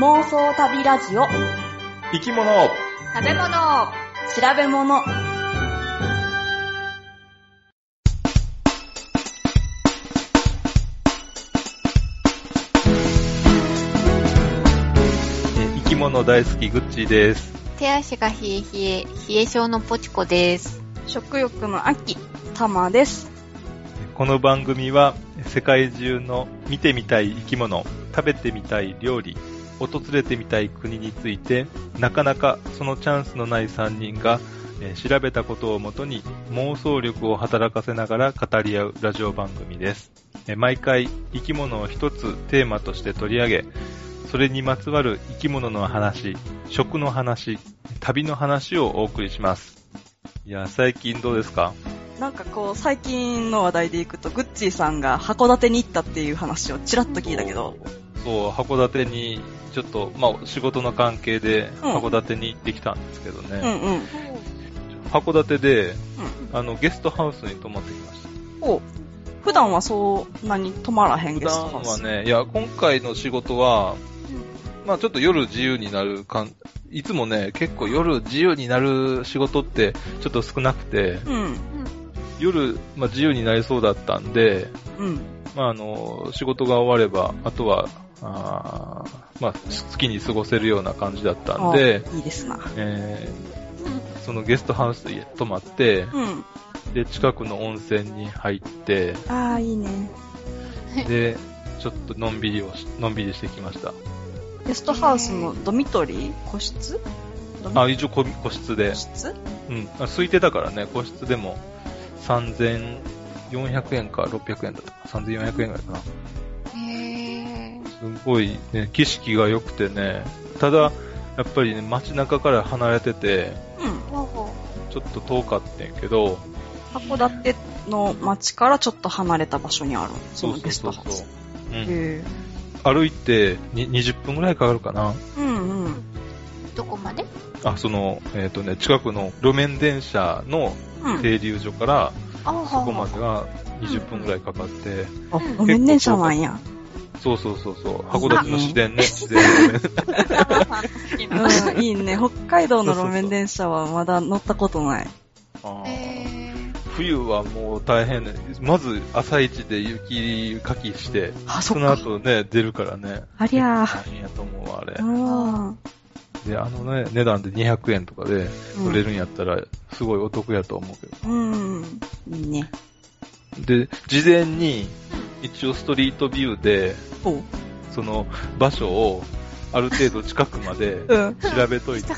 妄想旅ラジオ。生き物。食べ物。調べ物。え生き物大好きグッチーです。手足が冷え冷え、冷え性のポチコです。食欲の秋タマです。この番組は世界中の見てみたい生き物、食べてみたい料理、訪れてみたい国について、なかなかそのチャンスのない3人が、えー調べたことをもとに妄想力を働かせながら語り合うラジオ番組です。えー毎回生き物を一つテーマとして取り上げ、それにまつわる生き物の話、食の話、旅の話をお送りします。いや、最近どうですか？なんかこう最近の話題でいくとグッチーさんが函館に行ったっていう話をちらっと聞いたけどそう、函館に、ちょっと、まあ、仕事の関係で、うん。函館に行ってきたんですけどね。うんうん。函館で、うん。あの、ゲストハウスに泊まってきました。お普段はそんなに泊まらへん普ゲスト段ハウス。はね、いや、今回の仕事は、まあちょっと夜自由になるかん、いつもね、結構夜自由になる仕事ってちょっと少なくて、うん。夜、まあ自由になりそうだったんで、うん。まああの、仕事が終われば、あとは、あーまあ好きに過ごせるような感じだったんで、あいいですなえーそのゲストハウスに泊まって、うん。で、近くの温泉に入って、ああいいね。で、ちょっとのんびりをし、のんびりしてきました。ゲストハウスのドミトリー？個室？あ、一応個個室で。個、室？うん、あ空いてたからね、個室でも。3400円か600円だったか、3400円ぐらいかな。すごいね、景色が良くてね、ただ、やっぱりね、街中から離れてて、うんちょっと遠かったんやけど、函館の街からちょっと離れた場所にあるそのゲストハウス。う歩いてに20分ぐらいかかるかな。え。うんうん。う。どこまで？あ、その、えっ、とね、近くの路面電車のうん。停留所から、あそこまでが20分ぐらいかかって、あ、路面電車なんや。そうそうそうそう、函館の市電ね、市電ね。タマさんの好きな。うん、いいね。北海道の路面電車はまだ乗ったことない。冬はもう大変ね。まず朝一で雪かきして、あ、そその。後ね、出るからね。ありゃ大変やと思うわ、あれー。。うん。で、あのね、値段で200円とかで売れるんやったら、すごいお得やと思うけど。うん。いいね。で、事前に、一応ストリートビューで。その場所をある程度近くまでうん。調べといて。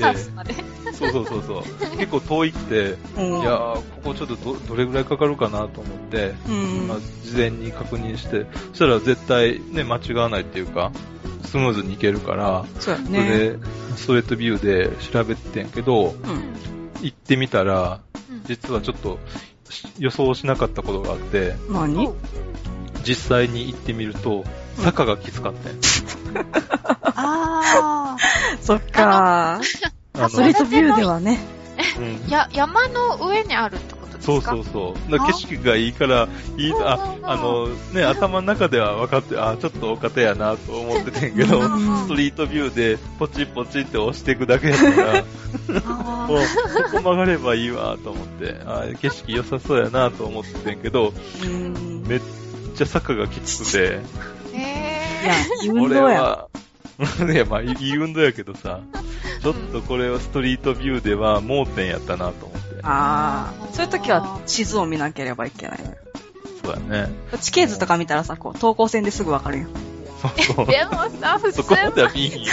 そうそうそうそう。結構遠いくて、うん。いやー、ここちょっとどどれぐらいかかるかなと思って、うんまあ、事前に確認して、そしたら絶対ね、間違わないっていうか、スムーズにいけるから、そうやそれね。で、ストレートビューで調べてんけど、うん。行ってみたら、うん実はちょっとし予想しなかったことがあって、何？実際に行ってみると、坂がきつかったん あそっか。あストリートビューではね。うんー。や、山の上にあるってそうそうそう。景色がいいから、いい、あ、あの、ね、頭の中では分かって、あ、ちょっとお方やなと思っててんけど、うんストリートビューでポチポチって押していくだけやったから、あもう、ここ曲がればいいわと思って、あ、景色良さそうやなと思っててんけど、うん。めっちゃ坂がきつくて、ー。いへや、いい運 いや、まあ、いい運動やけどさ、ちょっとこれはストリートビューでは盲点やったなと思って。ああ。そういう時は地図を見なければいけないのよ。そうだね。地形図とか見たらさ、こう、等高線ですぐわかるよ。そうそ。でもさ、普 通そこまでは見えへんよ。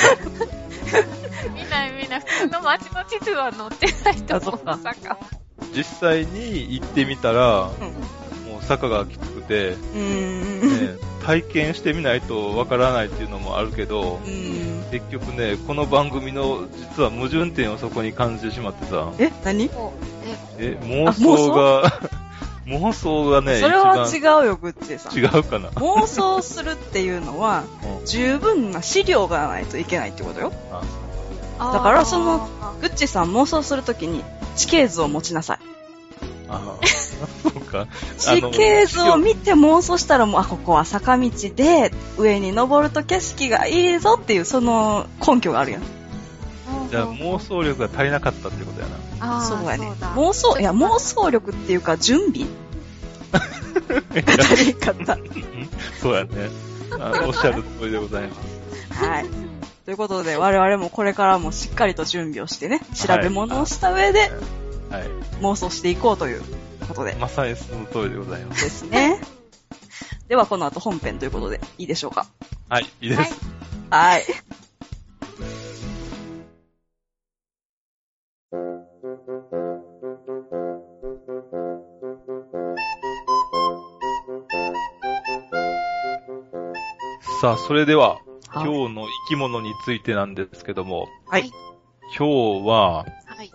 見ない見ない。普通の街の地図は載ってないと思う。あそっ坂。実際に行ってみたら、うん。もう坂がきつくて、うーん。ね、体験してみないとわからないっていうのもあるけどう、ん。結局ね、この番組の実は矛盾点をそこに感じてしまってさ、え何？もうえ、え、妄想？が、妄想がね、それは一違うよ、グッチーさん。番違うかな。妄想するっていうのは、うん十分な資料がないといけないってことよ。だからその、グッチーさん妄想するときに地形図を持ちなさい。か？地形図を見て妄想したらもう、あ、ここは坂道で、上に登ると景色がいいぞっていう、その根拠があるやん。じゃあ妄想力が足りなかったってことやな。あーそうやね。だ妄想、いや、妄想力っていうか、準備 が足りんかった。そうやね。あおっしゃる通りでございます。はい。ということで、我々もこれからもしっかりと準備をしてね、調べ物をした上ではい。妄想していこうということで。まさにその通りでございます。ですね。では、この後本編ということで、いいでしょうか？はい、いいです。はいはい。さあ、それでは、はい今日の生き物についてなんですけども、はい。今日は、はい。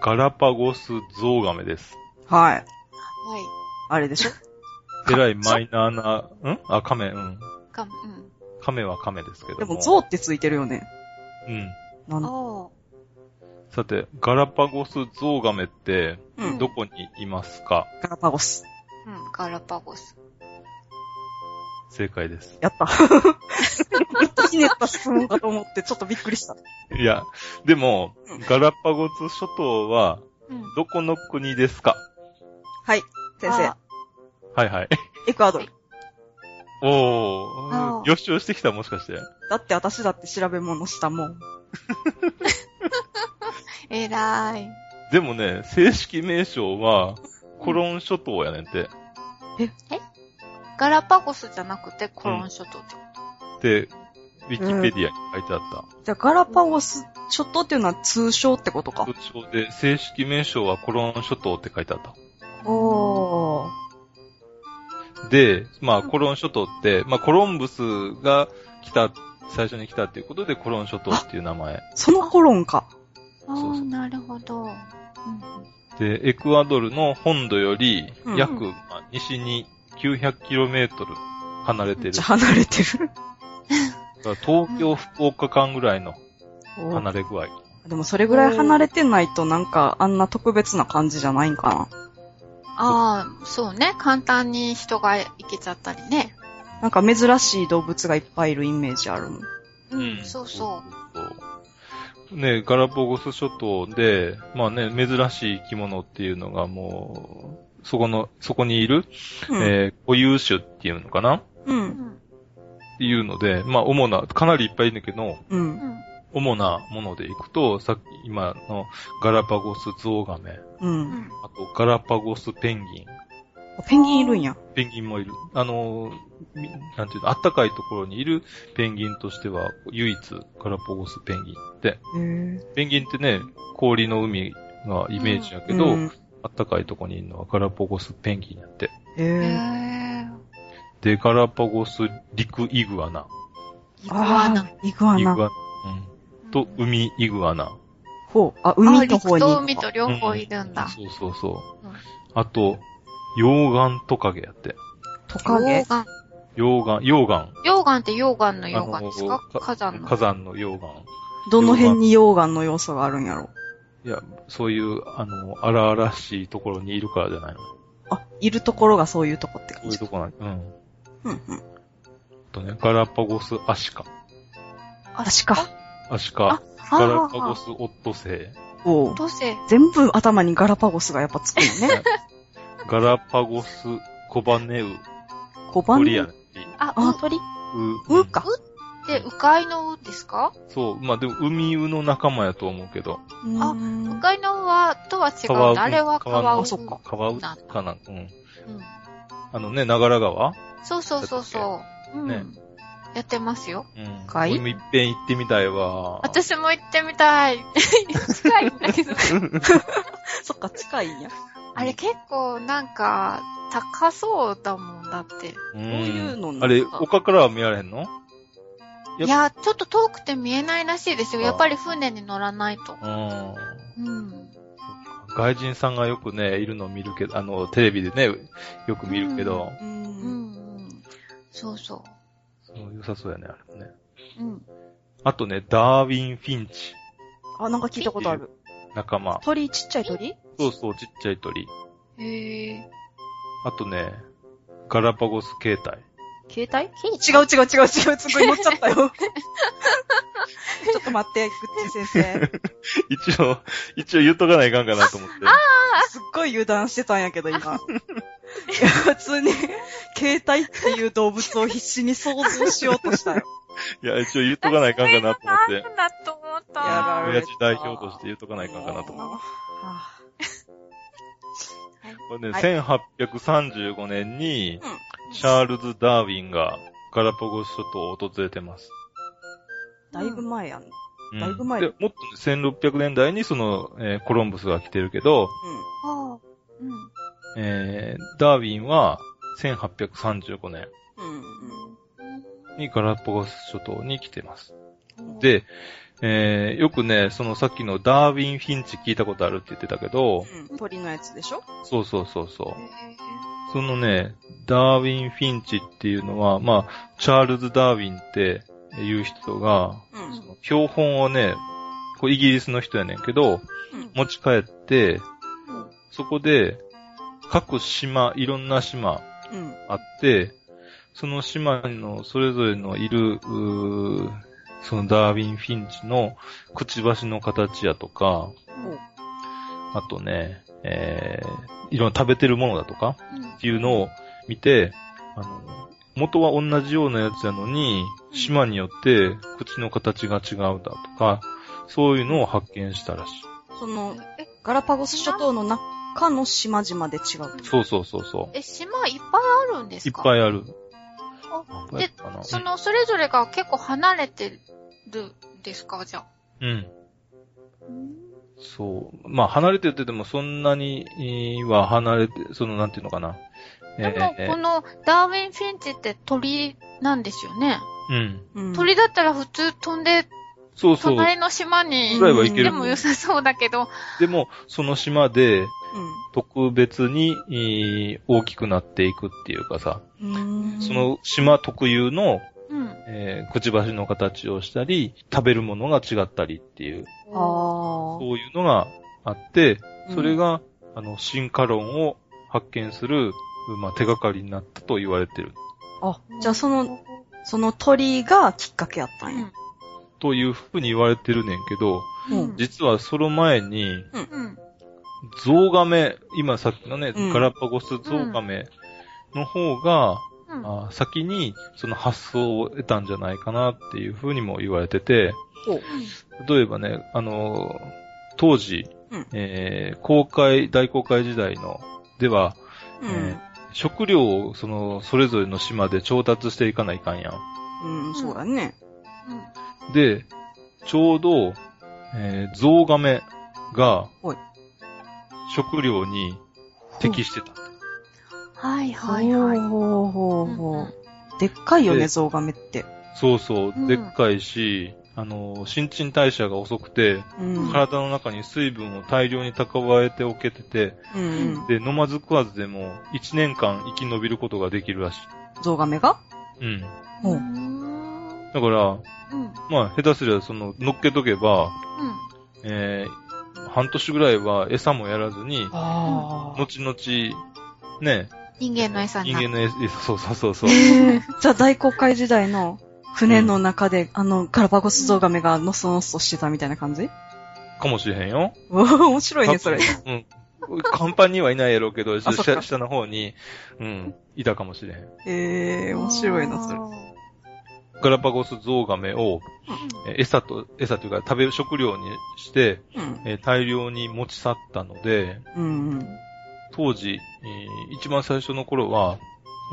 ガラパゴスゾウガメです。はい。はい。あれでしょ？えらいマイナーな、ん？あ、カメ、うん。か、うん。カメはカメですけども。でも、象ってついてるよね。うん。なんおさて、ガラパゴスゾウガメって、うんどこにいますか、ガラパゴス。ー。うん。ガラパゴス。正解です。やった。ひねった質問かと思って、ちょっとびっくりした。いや、でもうん、ガラパゴス諸島は、うん。どこの国ですか？はい。先生あ、はいはい。エクアドル。おあー、予習してきたもしかして。だって私だって調べ物したもん。えらい。でもね、正式名称は、コロン諸島やねんて。ガラパゴスじゃなくてコロン諸島ってこで、ウィキペディアに書いてあった。じゃあ、ガラパゴス諸島っていうのは通称ってことか。通称で、正式名称はコロン諸島って書いてあった。おー。で、まあ、コロン諸島って、まあ、コロンブスが来た、最初に来たっていうことで、コロン諸島っていう名前。そのコロンか。と。あそうそうあ、なるほど。うんで、エクアドルの本土よりうん、約、まあ西に 900km 離れてる。離れてる。東京、福岡間ぐらいの離れ具合。でもそれぐらい離れてないとなんかあんな特別な感じじゃないんかな。ああ、そうね。簡単に人が行けちゃったりね。なんか珍しい動物がいっぱいいるイメージあるもん。うん、そうそそうそう。ね、ガラパゴス諸島で、まあね、珍しい生き物っていうのがもう、そこの、そこにいる、うん。えー固有種っていうのかな？っう。んん。ていうので、まあ主な、かなりいっぱいいるんだけど、う。うんん。主なものでいくと、さっき、今のガラパゴスゾウガメ、う。うんん。あとガラパゴスペンギン、ペンギンいるんや。ペンギンもいる。あの、みなんていうの、あったかいところにいるペンギンとしては、唯一ガラパゴスペンギンって。へーペンギンってね、氷の海がイメージやけど、うんあったかいとこにいるのはガラパゴスペンギンやって。へ。で、ガラパゴス陸イグアナ。イグアナ。イグアナ。イグアナ。うん。と、海イグアナ。ほう。あ、あ、海の陸方に。と海と両方いるんだ。そうそうそう。うんあと、溶岩トカゲやって。トカゲ？溶。岩。溶岩、溶岩。溶岩って溶岩の溶岩ですか？火山の。火山の溶岩。どの辺に溶岩の要素があるんやろ？いや、そういう、あの、荒々しいところにいるからじゃないの。あ、いるところがそういうとこってそう感じか。いうとこなんうん。うんうん。あとね、ガラパゴスアシカ。アシカ。アシカ。あガラパゴスオットセおうどうせ、全部頭にガラパゴスがやっぱつくのね。イ。ガラパゴスコバネウ。小判鳥やね。あ、あ、う鳥ううか。って、うかいのうですか？そう。まあ、でも、海ウの仲間やと思うけど。あうんうかいのうは、とは違う。あれは川川う。あそっか川ウかなうん。うん。あのね、長良川？そうそうそうそう。うん。ねやってますよ。うん。かい俺もいっぺん行ってみたいわ。私も行ってみたい。近いんだけど。そっか、近いんや。あれ結構なんか、高そうだもんだって。どうういうのなんかあれ、丘からは見られへんの？やっいや、ちょっと遠くて見えないらしいですよ。あやっぱり船に乗らないと。うん。うん。外人さんがよくね、いるのを見るけど、あの、テレビでね、よく見るけど、う。うんんうん。そうそそう良さそうやね、あれもね。う。うん。あとね、ダーウィン・フィンチ、あ、なんか聞いたことある。仲間。鳥、ちっちゃい鳥？そうそう、ちっちゃい鳥。へえ。あとね、ガラパゴス形態。携帯？違う違う違う違う、すごい乗っちゃったよ。ちょっと待って、ぐっち先生。一応、一応言っとかないかんかなと思って。すっごい油断してたんやけど、今。いや、普通に、携帯っていう動物を必死に想像しようとしたよ。いや、一応言っとかないかんかなと思って。なんだと思った。やられ親父代表として言っとかないかんかなと思って。はあこれね、はい1835年に、うんチャールズ・ダーウィンがガラパゴス諸島を訪れてます。だいぶ前やん。うんだいぶ前で、もっとね、1600年代にその、えーコロンブスが来てるけど、うああ。うん。えーダーウィンは1835年ん。うん。にガラパゴス諸島に来てます。で、えーよくね、そのさっきのダーウィン・フィンチ聞いたことあるって言ってたけど、うん。鳥のやつでしょ？そうそうそうそう。そのね、ダーウィン・フィンチっていうのは、まあ、チャールズ・ダーウィンっていう人が、うん。その標本をね、これイギリスの人やねんけど、うん持ち帰って、そこで、各島、いろんな島うん。あって、その島のそれぞれのいる、そのダーウィン・フィンチのくちばしの形やとか、あとね、えー、いろんな食べてるものだとか、っていうのを見て、あの、元は同じようなやつやのに、島によって口の形が違うだとか、そういうのを発見したらしい。その、え、ガラパゴス諸島の中の島々で違う。そうそうそうそう。え、島いっぱいあるんですいっかぱいある。あ何個やったかな？その、それぞれが結構離れてるんですか？じゃあ。うん。そう。まあ、離れてて言っても、そんなにえーは離れて、その、なんていうのかな。でも、えーこのダーウィンフィンチって鳥なんですよね。うん。うん。鳥だったら普通飛んで、そうそう。隣の島にぐらいはいけるでも良さそうだけど、でも、その島で、う特別に、えー大きくなっていくっていうかさ。その島特有の、うん。えーくちばしの形をしたり、食べるものが違ったりっていう、ああ。そういうのがあって、それが、あの、進化論を発見する、まあ、手がかりになったと言われてる。あ、じゃあその、その鳥がきっかけやったんや。というふうに言われてるねんけど、うん実はその前に、うん。ゾウガメ、今さっきのね、うんガラパゴスゾウガメの方が、うん。あ先にその発想を得たんじゃないかなっていうふうにも言われてて、例えばね、あの、当時、うんえー公開、大公開時代の、では、うん。え食料をその、それぞれの島で調達していかないかんやん。うん、そうだね。で、ちょうど、えー、ゾウガメがはい、食料に適してた。はいはいはい。ほうほううんほう。でっかいよね、でゾウガメって。そうそううん、でっかいし、あの、新陳代謝が遅くて、うん。体の中に水分を大量に蓄えておけてて、うん。で、飲まず食わずでも1年間生き延びることができるらしゾウガメが？い。うん。ほううん。だから、うん。まあ、下手すりゃ、その、乗っけとけば、えー、半年ぐらいは餌もやらずに。後々、ね、人間の餌になる。人間の餌、そうそうそうそう。えーじゃあ大公開時代の船の中で、あの、ガラパゴスゾウガメがノソノソしてたみたいな感じ？かもしれへんよ。うわ面白いね、それ。うん。甲板にはいないやろうけど、下下の方に、うん、いたかもしれへん。ええー、面白いな、それ。ガラパゴスゾウガメを、えー餌と、餌というか食べる食料にして、うん。えー大量に持ち去ったので、うんうん。当時、えー一番最初の頃は、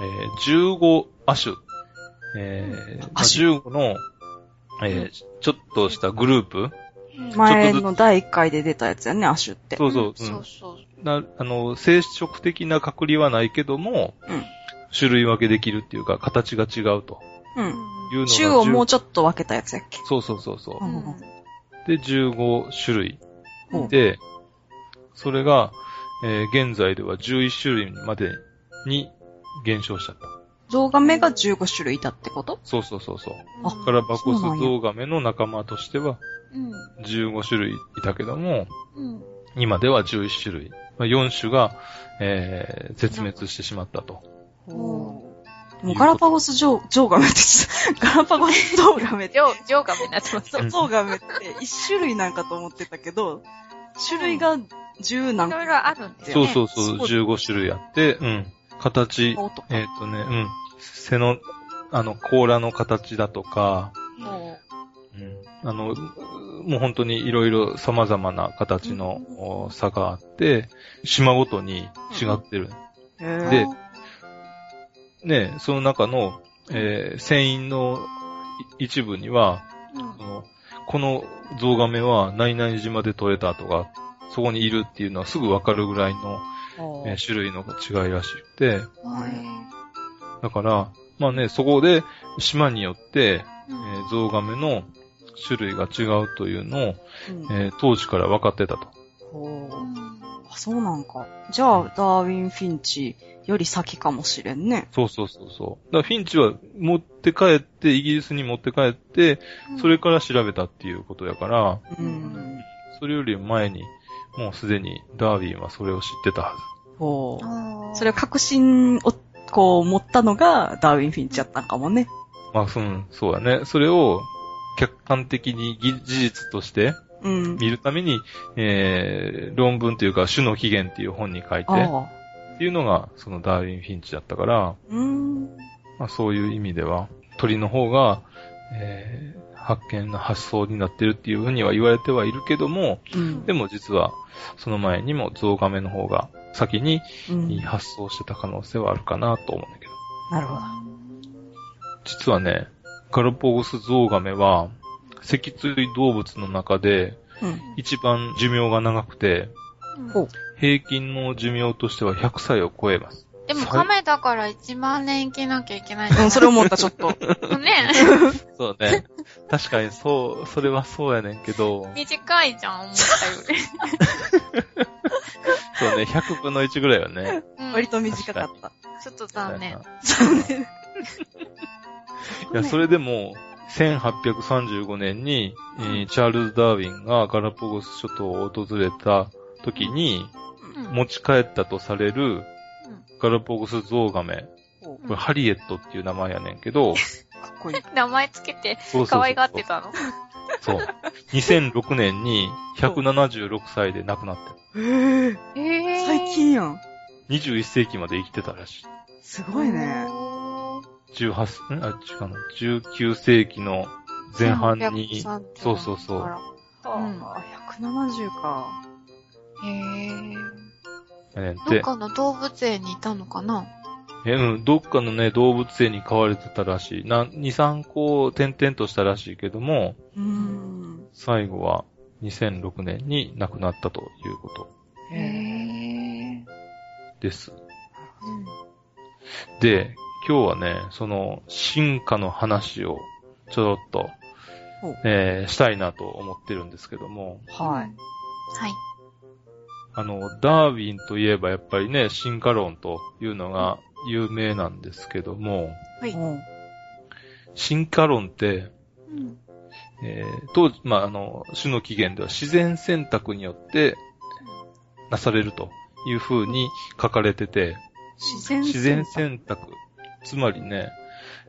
えー15亜種、えーまあ亜種15の、えーちょっとしたグループ、前の第1回で出たやつやね、アシュって。そうそう、そううんそう。な、あの、生殖的な隔離はないけども、うん種類分けできるっていうか、形が違うとうん。いうのが。週をもう10ちょっと分けたやつやっけ？そうそうそうそうう。んで、15種類。うんで、それが、えー現在では11種類までに減少したと。ゾウガメが15種類いたってこと？そうそうそうそう。あガラパゴスゾウガメの仲間としてはうん。15種類いたけども、うん。今では11種類。まあ、4種が、えー、絶滅してしまったと。もうガラパゴスジョウ、ジョウガメって言ってた、ガラパゴスゾウガメってジ、ョー、ジョーガメになってます。そうゾウガメって一種類なんかと思ってたけど、種類が十何個いろいろあるんですそうよね。そうそう、15種類あって、うん。形。えっ、とね、うん。背の、あの、甲羅の形だとか、もうん。あの、もう本当にいろいろ様々な形のお差があって、島ごとに違ってる。へーでね、その中の、えー船員のい一部には、う、うんこのゾウガメは何々島で取れたとか、そこにいるっていうのはすぐわかるぐらいの、えー種類の違いらしくて、だから、まあね、そこで島によって、えーゾウガメの種類が違うというのを、うんえー当時から分かってたと。ほうあ、そうなんか。じゃあ、ダーウィン・フィンチより先かもしれんね。そうそうそうそう。だからフィンチは持って帰って、イギリスに持って帰って、それから調べたっていうことやから、うん。それより前に、もうすでにダーウィンはそれを知ってたはず。ほう。あーそれを確信を、こう、持ったのがダーウィン・フィンチやったんかもね。まあ、うん、そうだね。それを客観的にぎ事実としてうん。見るために、えー、論文というか、種の起源っていう本に書いて。っていうのが、そのダーウィン・フィンチだったから、うん。まあそういう意味では、鳥の方が、えー、発見の発想になってるっていうふうには言われてはいるけども、うん。でも実は、その前にもゾウガメの方が先にうん、発想してた可能性はあるかなと思うんだけど。なるほど。実はね、ガラパゴスゾウガメは、脊椎動物の中でうん。一番寿命が長くて、うん平均の寿命としては100歳を超えます。でも亀だから1万年生きなきゃいけないんじゃう、なんいそれ思った、ちょっと。ね。そうね。確かにそう、それはそうやねんけど、短いじゃん、思ったより。そうね、100分の1ぐらいはね。うん割と短かった。ちょっと残念。残念。いや、それでも、1835年に、えーチャールズ・ダーウィンがガラパゴス諸島を訪れた時に、うん持ち帰ったとされるガラパゴスゾウガメ。ほこれハリエットっていう名前やねんけど、う かっこいい。名前つけてそうそうそう可愛がってたの？そう。2006年に176歳で亡くなってる。へえ。えー最近やん。21世紀まで生きてたらしい。すごいね。おー18、ん？あ、違うの。19世紀の前半に、330そうそうそうからうん。あ、170か。へーやねんて。どっかの動物園にいたのかな？え、うん、どっかのね、動物園に飼われてたらしい。な、2、3個転々としたらしいけども、うーん。最後は2006年に亡くなったということへーです。で、今日はね、その進化の話をちょろっとえーしたいなと思ってるんですけども、はい。はい。あの、ダーウィンといえばやっぱりね、進化論というのが有名なんですけども、はい。うん。進化論って、うん。えー当時、まあ、あの、種の起源では自然選択によってなされるというふうに書かれてて、自然自然選択。つまりね、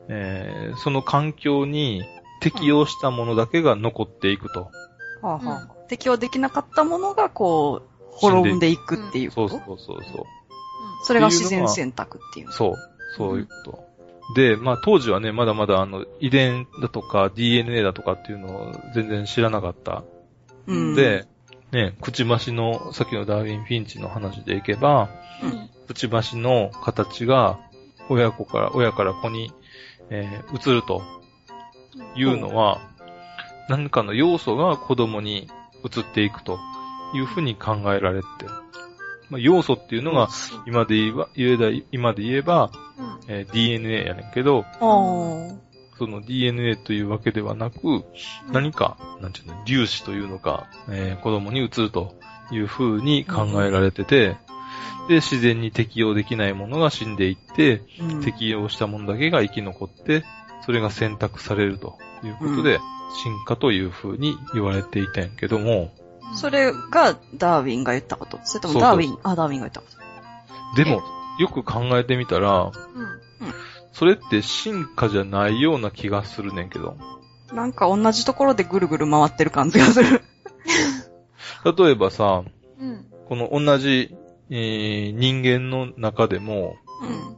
えーその環境に適応したものだけが残っていくと。はあはあ。適応できなかったものが、こう、滅んでいくっていうそうことそうそうそう。それが自然選択っていう。そう。そういうこと。で、まあ当時はね、まだまだあの遺伝だとか DNA だとかっていうのを全然知らなかった。うん。で、ね、くちばしの、さっきのダーウィン・フィンチの話でいけば、うんくちばしの形が親子から、親から子に、えー移るというのは、何かの要素が子供に移っていくというふうに考えられて、まあ、要素っていうのが、今で言えば、言えば今で言えば、うん。えー DNA やねんけど、その DNA というわけではなく、何か、なんていうの、粒子というのか、えー子供に移るというふうに考えられてて、で、自然に適応できないものが死んでいって、うん。適応したものだけが生き残って、それが選択されるということで、進化というふうに言われていたんやけども、それがダーウィンが言ったこと。それともダーウィン、あ、ダーウィンが言ったこと。でも、よく考えてみたら、うん。それって進化じゃないような気がするねんけど。なんか同じところでぐるぐる回ってる感じがする。例えばさ、うん。この同じ、えー人間の中でも、うん。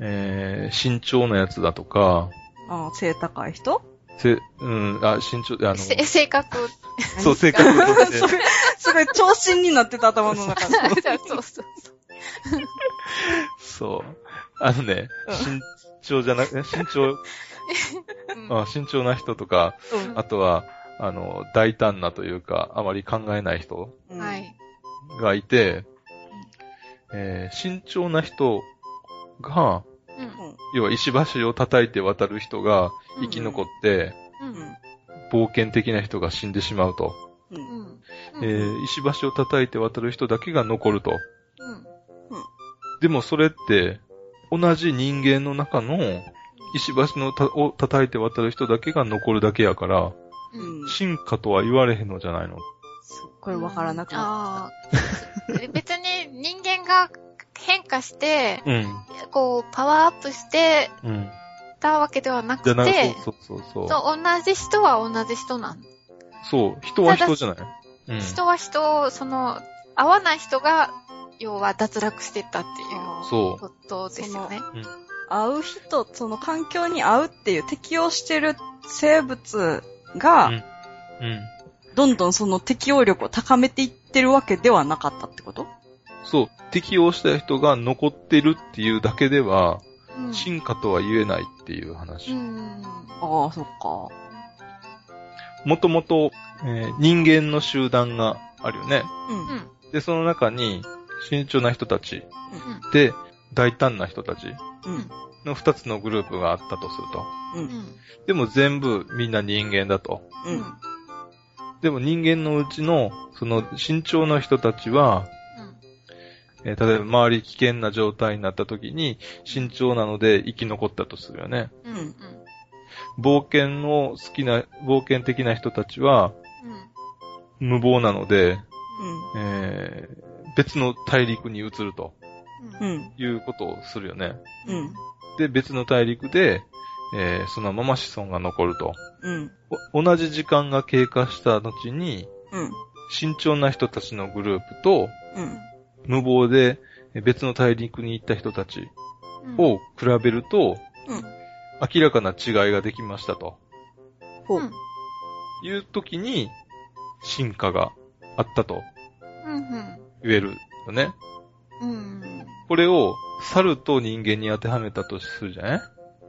えー身長なやつだとか、あ背高い人？せ、うん、あ、身長、あの、せ性格。そう、性格すごい、長身になってた頭の中で。そうそう。そう。あのね、身長じゃなく、身長、うんあ身長な人とか、うんあとは、あの、大胆なというか、あまり考えない人は。い。がいて、えー身長な人が、うん。要は石橋を叩いて渡る人が生き残って、う。うんん。冒険的な人が死んでしまうと。えー石橋を叩いて渡る人だけが残ると。うん。でもそれって、同じ人間の中の石橋のたを叩いて渡る人だけが残るだけやから、うん。す進化とは言われへんのじゃないの？っごいわからなくなっああ。別に人間が変化して、うん。こう、パワーアップしてうん。たわけではなくて、そうそうそうそう。そう同じ人は同じ人なん。そう。人は人じゃない？うん。人は人、その、合わない人が、要は脱落してったっていうそことですよね。合う人、その環境に合うっていう適応してる生物が、うんう。うん。どんどんその適応力を高めていってるわけではなかったってこと？そう。適応した人が残ってるっていうだけでは、うん進化とは言えないっていう話。うん。ああ、そっか。もともと、えー人間の集団があるよね。うん。うん。で、その中に、慎重な人たちうん。で、大胆な人たちうん。の二つのグループがあったとすると。う。うんん。でも全部みんな人間だと。うん。うん。でも人間のうちの、その慎重な人たちは、えー例えば周り危険な状態になった時に、慎重なので生き残ったとするよね。うん。うん。冒険の好きな、冒険的な人たちは、無謀なので、えー別の大陸に移るとうん。うん。いうことをするよね。うん。で、別の大陸で、えーそのまま子孫が残ると。うん。お同じ時間が経過した後に、うん。慎重な人たちのグループと、うん。無謀でえ別の大陸に行った人たちうん。を比べると、うん明らかな違いができましたとほう。うんいう時に、進化があったとうん。言えるよね。うん。うん。これを猿と人間に当てはめたとするじゃない？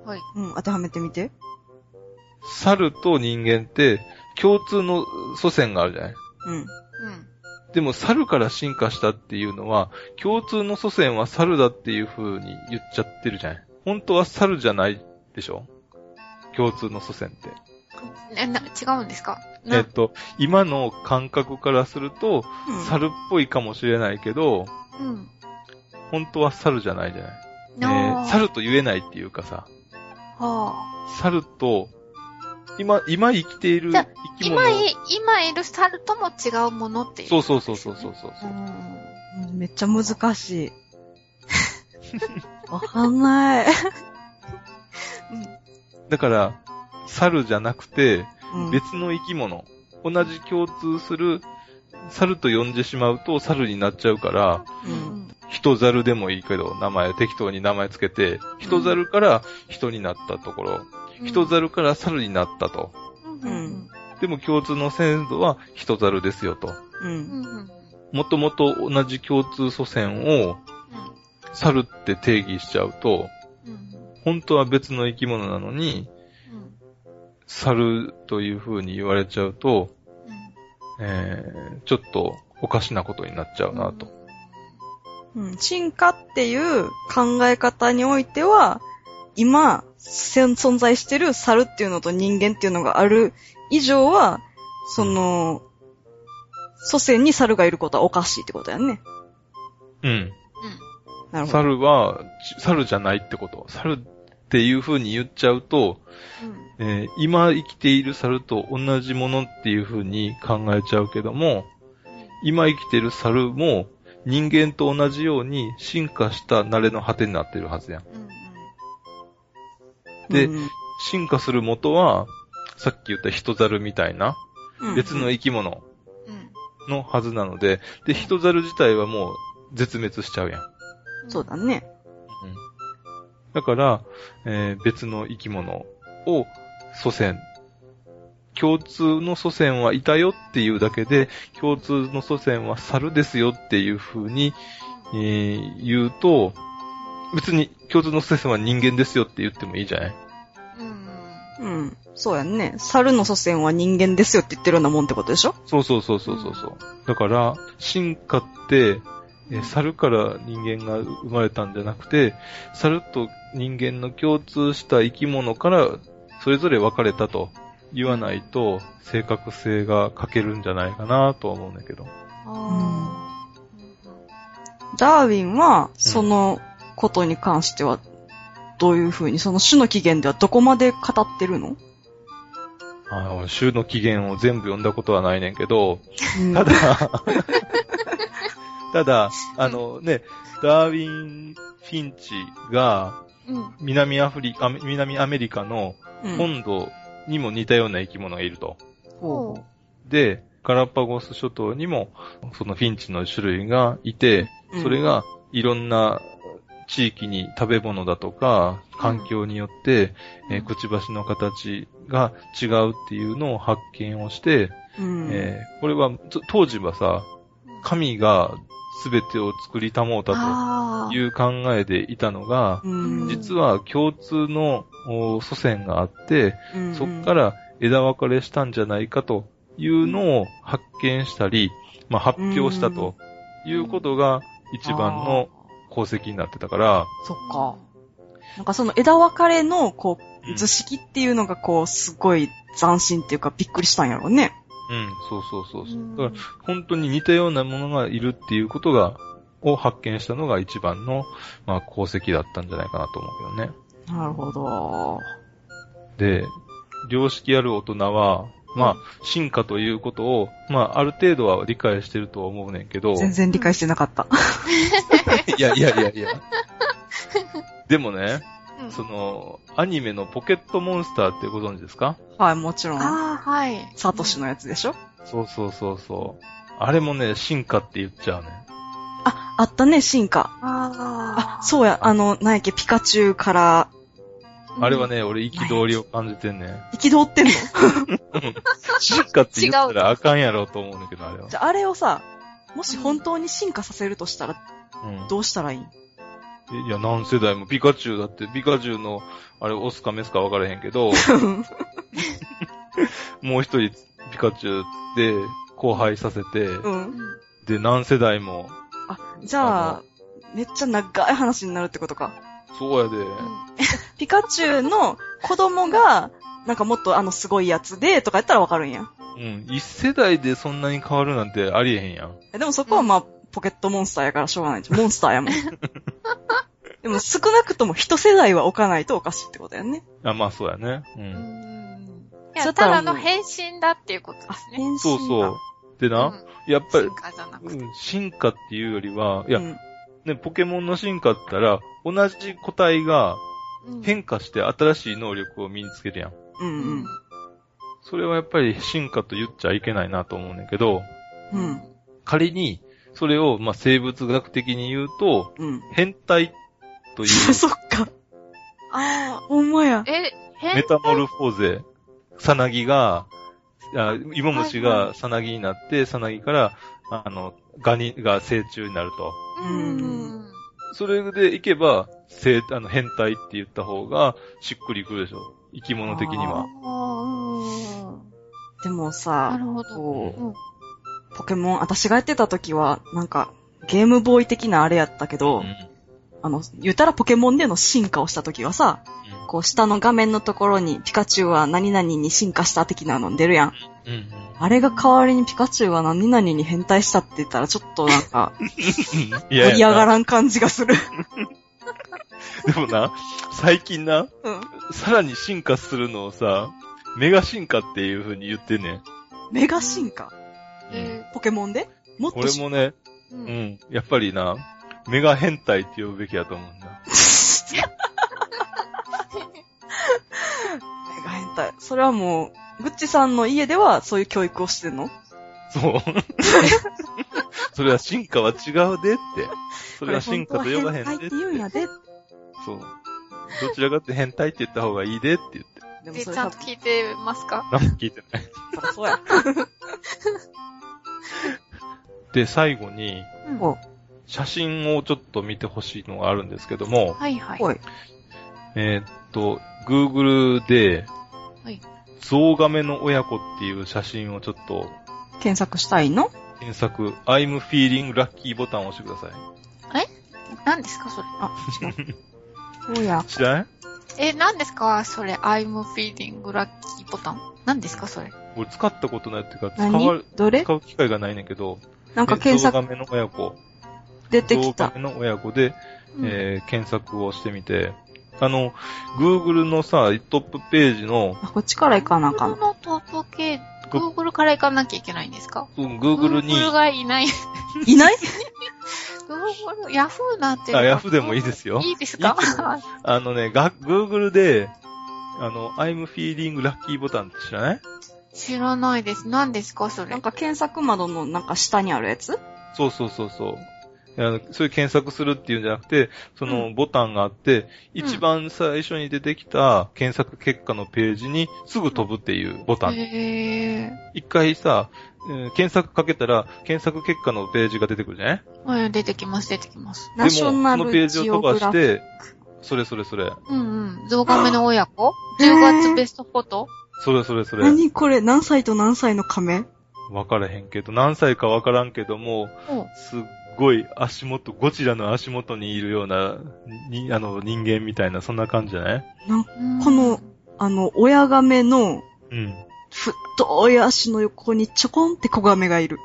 はい。うん。当てはめてみて。猿と人間って共通の祖先があるじゃない？うん。うん。でも猿から進化したっていうのは、共通の祖先は猿だっていう風に言っちゃってるじゃない本当は猿じゃないでしょ？共通の祖先って。え、な、違うんですか？なえっと、今の感覚からすると、うん。猿っぽいかもしれないけど、うん。本当は猿じゃないじゃない。えー猿と言えないっていうかさ、は猿と、今、今生きている生き物。今い、今いる猿とも違うものっていう。そうそうそうそうそうそう。うん。めっちゃ難しい。わかんない。だから、猿じゃなくて、うん。別の生き物、同じ共通する、猿と呼んでしまうと猿になっちゃうから、うん人猿でもいいけど、名前、適当に名前つけて、人猿から人になったところ、人猿から猿になったと。うん。うん。でも共通の先祖は人猿ですよと。もともと同じ共通祖先を猿って定義しちゃうと、うん。本当は別の生き物なのに、猿という風に言われちゃうと、えー、ちょっとおかしなことになっちゃうなと。うん。進化っていう考え方においては、今、存在してる猿っていうのと人間っていうのがある以上は、その、祖先に猿がいることはおかしいってことやんね。うん。なるほど。猿は、ち猿じゃないってこと。猿っていう風に言っちゃうと、えー今生きている猿と同じものっていう風に考えちゃうけども、今生きてる猿も人間と同じように進化した慣れの果てになってるはずやん。うんでうん進化する元は、さっき言った人猿みたいなうん別の生き物うんのはずなので、で、人猿自体はもう絶滅しちゃうやん。うん。そうだね。だから、えー別の生き物を祖先、共通の祖先はいたよっていうだけで、共通の祖先は猿ですよっていう風に、えー言うと、別に共通の祖先は人間ですよって言ってもいいじゃない？うんうん。うん。そうやんね。猿の祖先は人間ですよって言ってるようなもんってことでしょ？そうそうそうそうそうそう。だから、進化って、えー猿から人間が生まれたんじゃなくて、猿と人間の共通した生き物からそれぞれ分かれたと言わないと正確性が欠けるんじゃないかなとは思うんだけど。あダーウィンは、そのことに関しては、どういうふうに、その種の起源ではどこまで語ってるの？あの、週の起源を全部読んだことはないねんけど、うん。ただ、ただ、あのね、ダーウィン・フィンチが。南アフリカ、南アメリカのうん。本土にも似たような生き物がいると。ほで、ガラパゴス諸島にも、そのフィンチの種類がいて、うそれ、がいろんな地域に食べ物だとか、環境によって、えーくちばしの形が違うっていうのを発見をして、うん。えーこれは、と当時はさ、神が全てを作りたもうたあという考えでいたのが、うん。実は共通のお祖先があって、うん。そっから枝分かれしたんじゃないかというのを発見したり、まあ、発表したということが一番の功績になってたから、そっか。なんかその枝分かれの、こう、うん図式っていうのがこう、すごい斬新っていうかびっくりしたんやろうね。うん、そうそうそうそうう。んだから本当に似たようなものがいるっていうことが、を発見したのが一番の、まあ、功績だったんじゃないかなと思うけどね。なるほど。で、良識ある大人は、まあ、進化ということを、まあ、ある程度は理解してるとは思うねんけど、全然理解してなかった。いやいやいやいや。でもね、うんその、アニメのポケットモンスターってご存知ですか？はい、もちろん。ああ、はい。サトシのやつでしょ？そうそうそうそう。あれもね、進化って言っちゃうね。あ、あったね、進化。ああ、そうや、あの、なんやっけ、ピカチュウから、あれはね、俺憤りを感じてんねん。憤ってんの？進化って言ったらあかんやろと思うんだけど、あれはじ。ゃあ、あれをさ、もし本当に進化させるとしたら、うんどうしたらいい？いや、何世代もピカチュウだって、ピカチュウの、あれ、オスかメスか分からへんけど、もう一人ピカチュウで交配させて、うん。で、何世代も、あ、じゃあ、めっちゃ長い話になるってことか。そうやで、ピカチュウの子供が、なんかもっとあのすごいやつで、とかやったらわかるんや。うん、一世代でそんなに変わるなんてありえへんやん。えでもそこはまあ、ポケットモンスターやからしょうがないじゃん。モンスターやもん。でも少なくとも一世代は置かないとおかしいってことやね。あ、まあそうやね。う。うんん。いや、ただの変身だっていうことであ、すね。変身そうそう。でな、うんやっぱり進、化じゃなくて。うん、進化っていうよりは、いや、うんね、ポケモンの進化ったら、同じ個体がうん変化して新しい能力を身につけるやん。うんうん。それはやっぱり進化と言っちゃいけないなと思うねんけど、うん。仮に、それを、まあ、生物学的に言うと、うん。変態とい そっか。あほんまや。え、メタモルフォーゼ、さなぎが、あ芋虫はいはがさなぎになって、さなぎから、あの、ガニが成虫になると。うん。それでいけば、生、あの、変態って言った方が、しっくりくるでしょ。生き物的には。あでもあ、なさる、ほど。こうんう、ポケモン、私がやってた時は、なんか、ゲームボーイ的なあれやったけど、うんあの、言ったらポケモンでの進化をした時はさ、こう下の画面のところにピカチュウは何々に進化した的なの出るやん。うん。うん。あれが代わりにピカチュウは何々に変態したって言ったらちょっとなんか 盛り上がん。らん感じがする。でもな、最近な、うん。さらに進化するのをさ、メガ進化っていう風に言ってんねん。メガ進化？えポケモンで？もっとし、俺もね、う。うんん、やっぱりな、メガ変態って呼ぶべきだと思うんだ。メガ変態。それはもう、グッチさんの家ではそういう教育をしてんの？そう。それは進化は違うでって。それは進化と呼ばへんでって。変態って言うんやで。そう。どちらかって変態って言った方がいいでって言って。で、でもそれちゃんと聞いてますか？何も聞いてない。そうや。で、最後に、うんお写真をちょっと見てほしいのがあるんですけども、はいはい。えーっと、Google で、はいゾウガメの親子っていう写真をちょっと検索したいの？検索、I'm feeling lucky ボタンを押してください。何ですか？それ。あ、違う。おや。知らないえ、何ですか？それ。I'm feeling lucky ボタン。何ですか？それ。俺使ったことないっていうか、使わ何どれ？使う機会がないねんけど、なんか検索ゾウガメの親子、出てきたゾウガ。メの親子で、うんえー検索をしてみて、あの、Google のさ、トップページの、あ、こっちから行かなあか Google ん。の？トップ系、Google から行かなきゃいけないんですか？うん Google に、Google がいない。いない？Google、Yahoo なんて。あ、Yahoo でもいいですよ。いいですか？あのね、が、Google で、あの、I'm feeling lucky ボタンって知らない？知らないです。何ですかそれ？なん。か検索窓のなんか下にあるやつ？そうそうそうそう。そういう検索するっていうんじゃなくて、そのボタンがあって、一番最初に出てきた検索結果のページにすぐ飛ぶっていうボタン。へ一回さ、えー検索かけたら、検索結果のページが出てくるじゃない？ー。はい、出てきます、出てきます。ナショナでも、そのペールジを飛ばして、それそれそれ。うんうん。ゾウガメの親子 ?10 月ベストフォト？それそれそク。れ。何これ？何歳と何歳の亀？わからへんけど、何歳かわからんけども、おすっごい足元、ゴジラの足元にいるような、に、あの、人間みたいな、そんな感じじゃない？なんこの、あの、親亀のうん。太い足の横にちょこんって小亀がいる。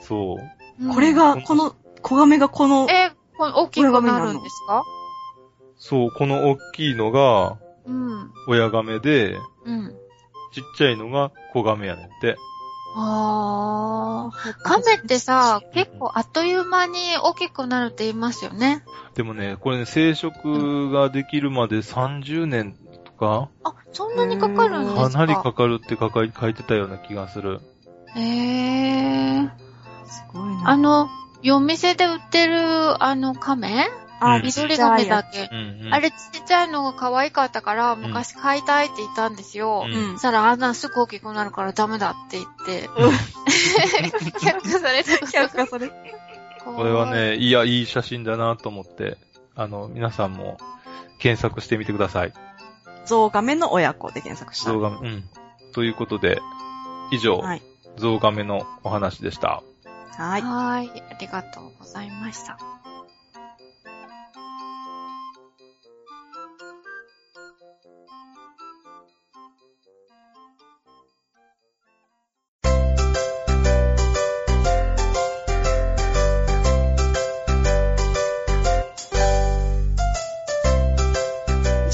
そう。うんこれが、この、小亀がこの、え、この大きくなるんですか？そう、この大きいのがうん。親亀で、うん。ちっちゃいのが子亀やねんって。あー。亀ってさ、結構あっという間に大きくなるって言いますよね。でもね、これね、生殖ができるまで30年とか、あ、そんなにかかるんですか？かなりかかるって書か書いてたような気がする。へー。すごいな。あの、夜店で売ってる、あの、亀？あ、うん緑亀だっけ。あれちっちゃいのが可愛かったから、昔買いたいって言ったんですよ。そしたらあんなすぐ大きくなるからダメだって言って。却下された却下され。これは、ね、いや、いい写真だなと思って、あの、皆さんも検索してみてください。ゾウガメの親子で検索した。ゾウガメ、うん。ということで、以上、はい。ゾウガメのお話でした。はい。はーい。ありがとうございました。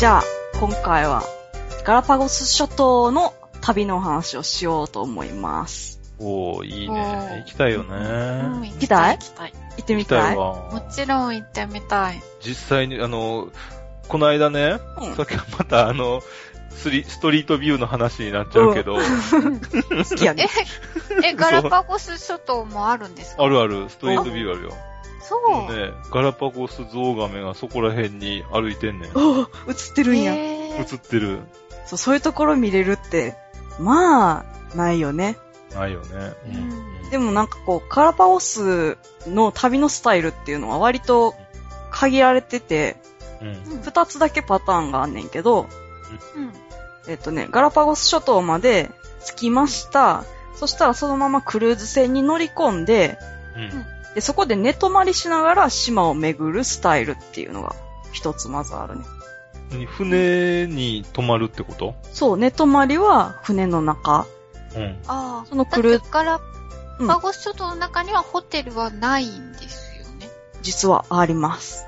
じゃあ、今回は、ガラパゴス諸島の旅のお話をしようと思います。おー、いいおね。ー行きたいようん、ね。行きたい？行きたい。行ってみたたいも。ちろん行ってみたい。実際に、あの、この間ね、うんさっきまたあの、スリストリートビューの話になっちゃうけど、好きやね。え、ガラパゴス諸島もあるんですか？あるある、ストリートビューあるよ。そう。ね、ガラパゴスゾウガメがそこら辺に歩いてんねん。お映ってるんや。映ってる。そう、そういうところ見れるって、まあ、ないよね。ないよね。うんでもなんかこう、ガラパゴスの旅のスタイルっていうのは割と限られてて、うん。うん二つだけパターンがあんねんけど、うん。えっとね、ガラパゴス諸島まで着きました。そしたらそのままクルーズ船に乗り込んで、うん。で、そこで寝泊まりしながら島を巡るスタイルっていうのが一つまずあるね。うん。船に泊まるってこと？そう、寝泊まりは船の中。うん。ああ。そのクルーだってガラパゴス諸島の中にはホテルはないんですよね。実はあります。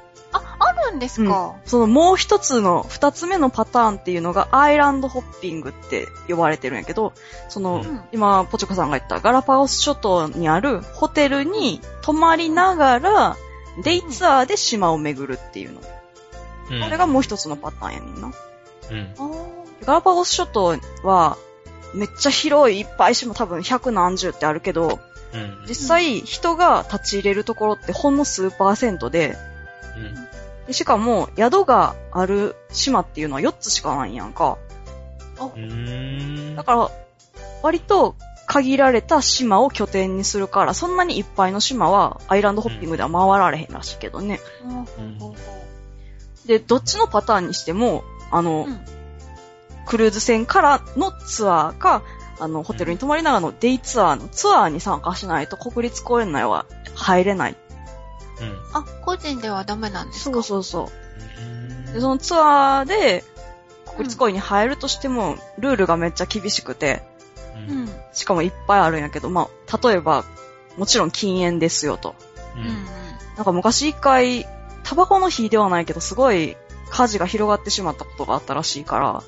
あ、あるんですか？そのもう一つの、二つ目のパターンっていうのが、アイランドホッピングって呼ばれてるんやけど、その、うん今、ポチョコさんが言ったガラパゴス諸島にあるホテルに泊まりながら、デイツアーで島を巡るっていうの。うんこれがもう一つのパターンやねんな。うん。ガラパゴス諸島は、めっちゃ広い、いっぱい島多分百何十ってあるけど、うん。実際人が立ち入れるところってほんの数パーセントで、でしかも宿がある島っていうのは4つしかないやんか。うん。うん。だから、割と限られた島を拠点にするから、そんなにいっぱいの島はアイランドホッピングでは回られへんらしいけどね。うんで、どっちのパターンにしても、あの、うんクルーズ船からのツアーか、あの、ホテルに泊まりながらのデイツアーのツアーに参加しないと国立公園内は入れない。うん。あ、個人ではダメなんですか？そうそうそう。で、そのツアーで国立公園に入るとしても、ルールがめっちゃ厳しくて、う。うんん。しかもいっぱいあるんやけど、まあ、例えば、もちろん禁煙ですよと。うん。うん。なんか昔一回、タバコの火ではないけど、すごい火事が広がってしまったことがあったらしいから、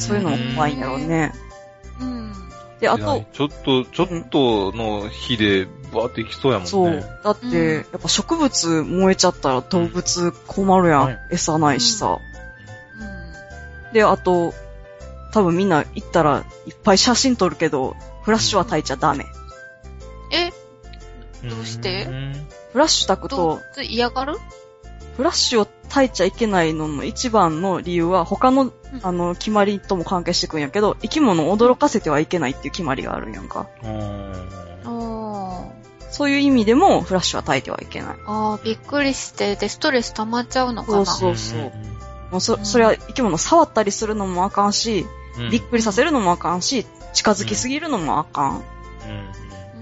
そういうのも怖いんだろうね。うん。で、あと、ちょっと、ちょっとの火でバーっていきそうやもんね。そう。だって、うんやっぱ植物燃えちゃったら動物困るやん。はい餌ないしさ。うん。で、あと、多分みんな行ったらいっぱい写真撮るけど、フラッシュは焚いちゃダメ。え、うん。どうして？うんフラッシュ焚く動と、物嫌がる？フラッシュを焚いちゃいけないのの一番の理由は、他の、あの、決まりとも関係してくんやけど、生き物を驚かせてはいけないっていう決まりがあるんやんか。うん。そういう意味でも、フラッシュは焚いてはいけない。あー、びっくりして、で、ストレス溜まっちゃうのかな。そうそうもうそ、それは生き物触ったりするのもあかんし、うんびっくりさせるのもあかんし、近づきすぎるのもあかん。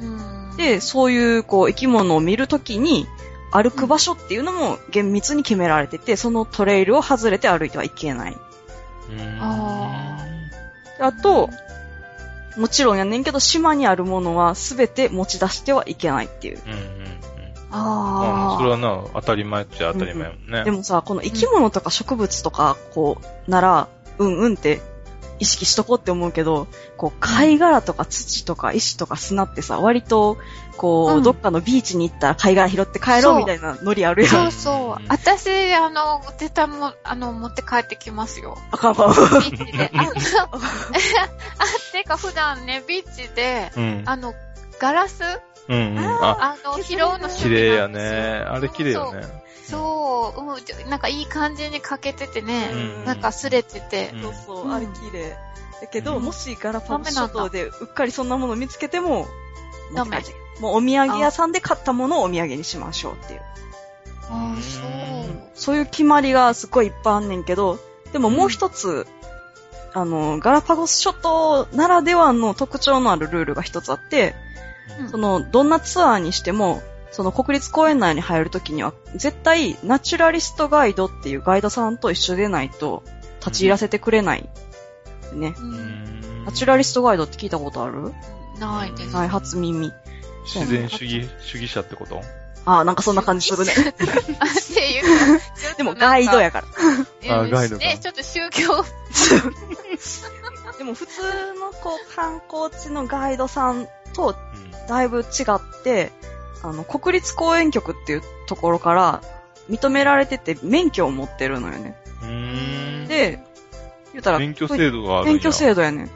うん。で、そういう、こう、生き物を見るときに、歩く場所っていうのも厳密に決められてて、そのトレイルを外れて歩いてはいけない。うん。あであと、もちろんやねんけど、島にあるものは全て持ち出してはいけないっていう。うんうんうん。ああ、それはな、当たり前っちゃ当たり前やもんね。でもさ、この生き物とか植物とか、こう、なら、うんうんって意識しとこうって思うけど、こう、貝殻とか土とか石とか砂ってさ、割と、こう、うんどっかのビーチに行ったら貝殻拾って帰ろそううみたいなノリあるやん。そうそう。私、あの、絶対も、あの、持って帰ってきますよ。あかんあかん。ビーチで。あてか普段ね、ビーチで、うん。あの、ガラス？うんうん。あ、あの、拾うの綺麗やね。あれ綺麗よね。そう、うんなんかいい感じにかけててね、うんなんか擦れててう、んそうそうう、んあれ綺麗。だけど、うんもしガラパゴス諸島でうっかりそんなもの見つけても、ダメもうお土産屋さんで買ったものをお土産にしましょうっていう。ああ、そう。そういう決まりがすごいいっぱいあんねんけど、でももう一つ、あの、ガラパゴス諸島ならではの特徴のあるルールが一つあって、うんその、どんなツアーにしても、その国立公園内に入るときには、絶対、ナチュラリストガイドっていうガイドさんと一緒でないと、立ち入らせてくれない。ね。う。うんんナチュラリストガイドって聞いたことある？ないです。はい、初耳。自然主義、主義者ってこと？ああ、なんかそんな感じするね。あっていう。でもガイドやから。うん。あガイドかね、ちょっと宗教。でも普通のこう観光地のガイドさんとうんだいぶ違って、あの、国立公園局っていうところから認められてて免許を持ってるのよね。で、言うたら、免許制度がある。免許制度やねん。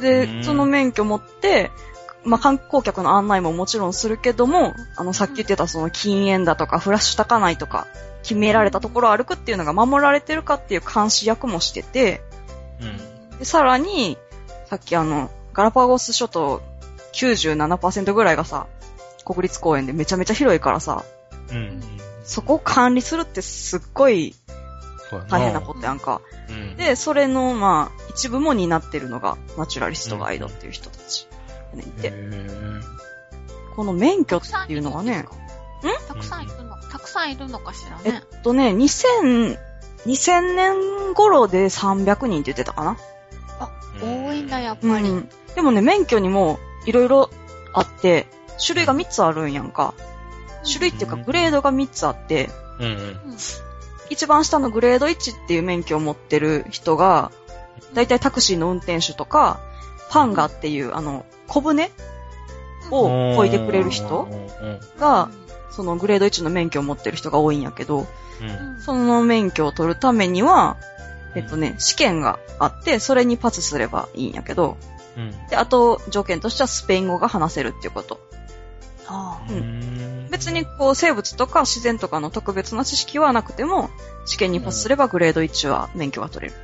でう、んその免許持って、まあ、観光客の案内ももちろんするけども、あの、さっき言ってたその禁煙だとか、フラッシュ焚かないとか、決められたところを歩くっていうのが守られてるかっていう監視役もしてて、うん。で、さらに、さっきあの、ガラパゴス諸島97%ぐらいがさ、国立公園でめちゃめちゃ広いからさ、うん。そこを管理するってすっごい大変なことやんか。うん。で、それの、まあ、一部も担ってるのが、ナチュラリストガイドっていう人たち。やねんこの免許っていうのがね、たくさんいるの、たくさんいるのかしらえっね。とね、2000、2000年頃で300人って言ってたかな？多いんだ、やっぱり。うん。でもね、免許にもいろいろあって、種類が3つあるんやんか。種類っていうかグレードが3つあって、うんうん。一番下のグレード1っていう免許を持ってる人が、だいたいタクシーの運転手とか、パンガっていう、あの、小舟を漕いでくれる人うんが、そのグレード1の免許を持ってる人が多いんやけど、うんその免許を取るためには、えっとね、試験があって、それにパスすればいいんやけど、うんで、あと、条件としてはスペイン語が話せるっていうこと。別にこう、生物とか自然とかの特別な知識はなくても、試験にパスすればグレード1は免許が取れる。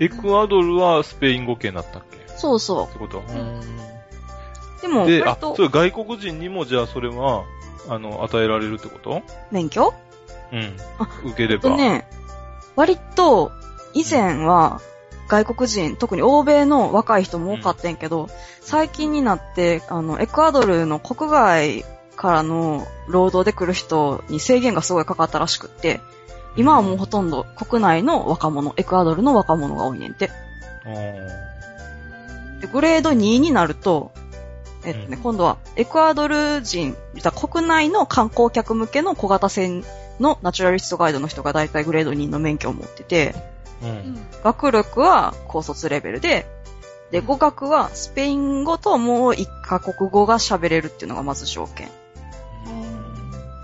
エクアドルはスペイン語圏だったっけ？っそうそてこと？う。でも、で、あ割、とそれ外国人にもじゃあそれは、あの、与えられるってこと？免許？うんあ。受ければ。えっとね、割と、以前は、外国人、特に欧米の若い人も多かったんやけど、最近になって、あの、エクアドルの国外からの労働で来る人に制限がすごいかかったらしくって、今はもうほとんど国内の若者、エクアドルの若者が多いねんて。で、グレード2になると、えっとね、うん。今度はエクアドル人、国内の観光客向けの小型船のナチュラリストガイドの人が大体グレード2の免許を持ってて、学力は高卒レベルで、で、語学はスペイン語ともう一カ国語が喋れるっていうのがまず条件。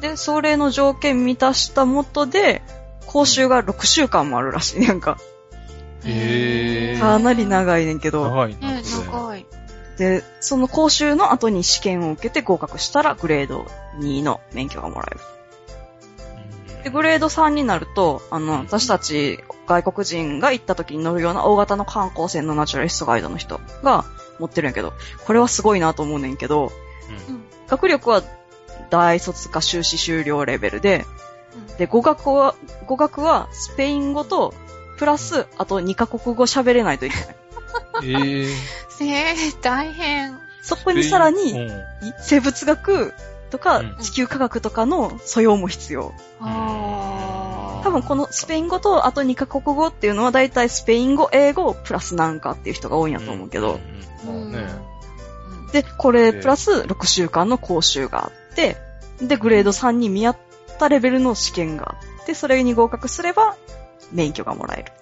で、それの条件満たしたもとで、講習が6週間もあるらしいね。なんか、へーかなり長いねんけど、長いな、ね。長い。で、その講習の後に試験を受けて合格したらグレード2の免許がもらえる。で、グレード3になると、あの、私たち外国人が行った時に乗るような大型の観光船のナチュラリストガイドの人が持ってるんやけど、これはすごいなと思うねんけど、うんうん。学力は大卒か修士修了レベルで、うんで、語学は、語学はスペイン語と、プラス、あと2カ国語喋れないといけない。ええ えー、大変。そこにさらうに、ん生物学とかうん地球科学とかの素養も必要。多分このスペイン語とあと2カ国語っていうのは大体スペイン語、英語、プラスなんかっていう人が多いんやと思うけど。で、これプラス6週間の講習があって、で、グレード3に見合ったレベルの試験があって、それに合格すれば免許がもらえる。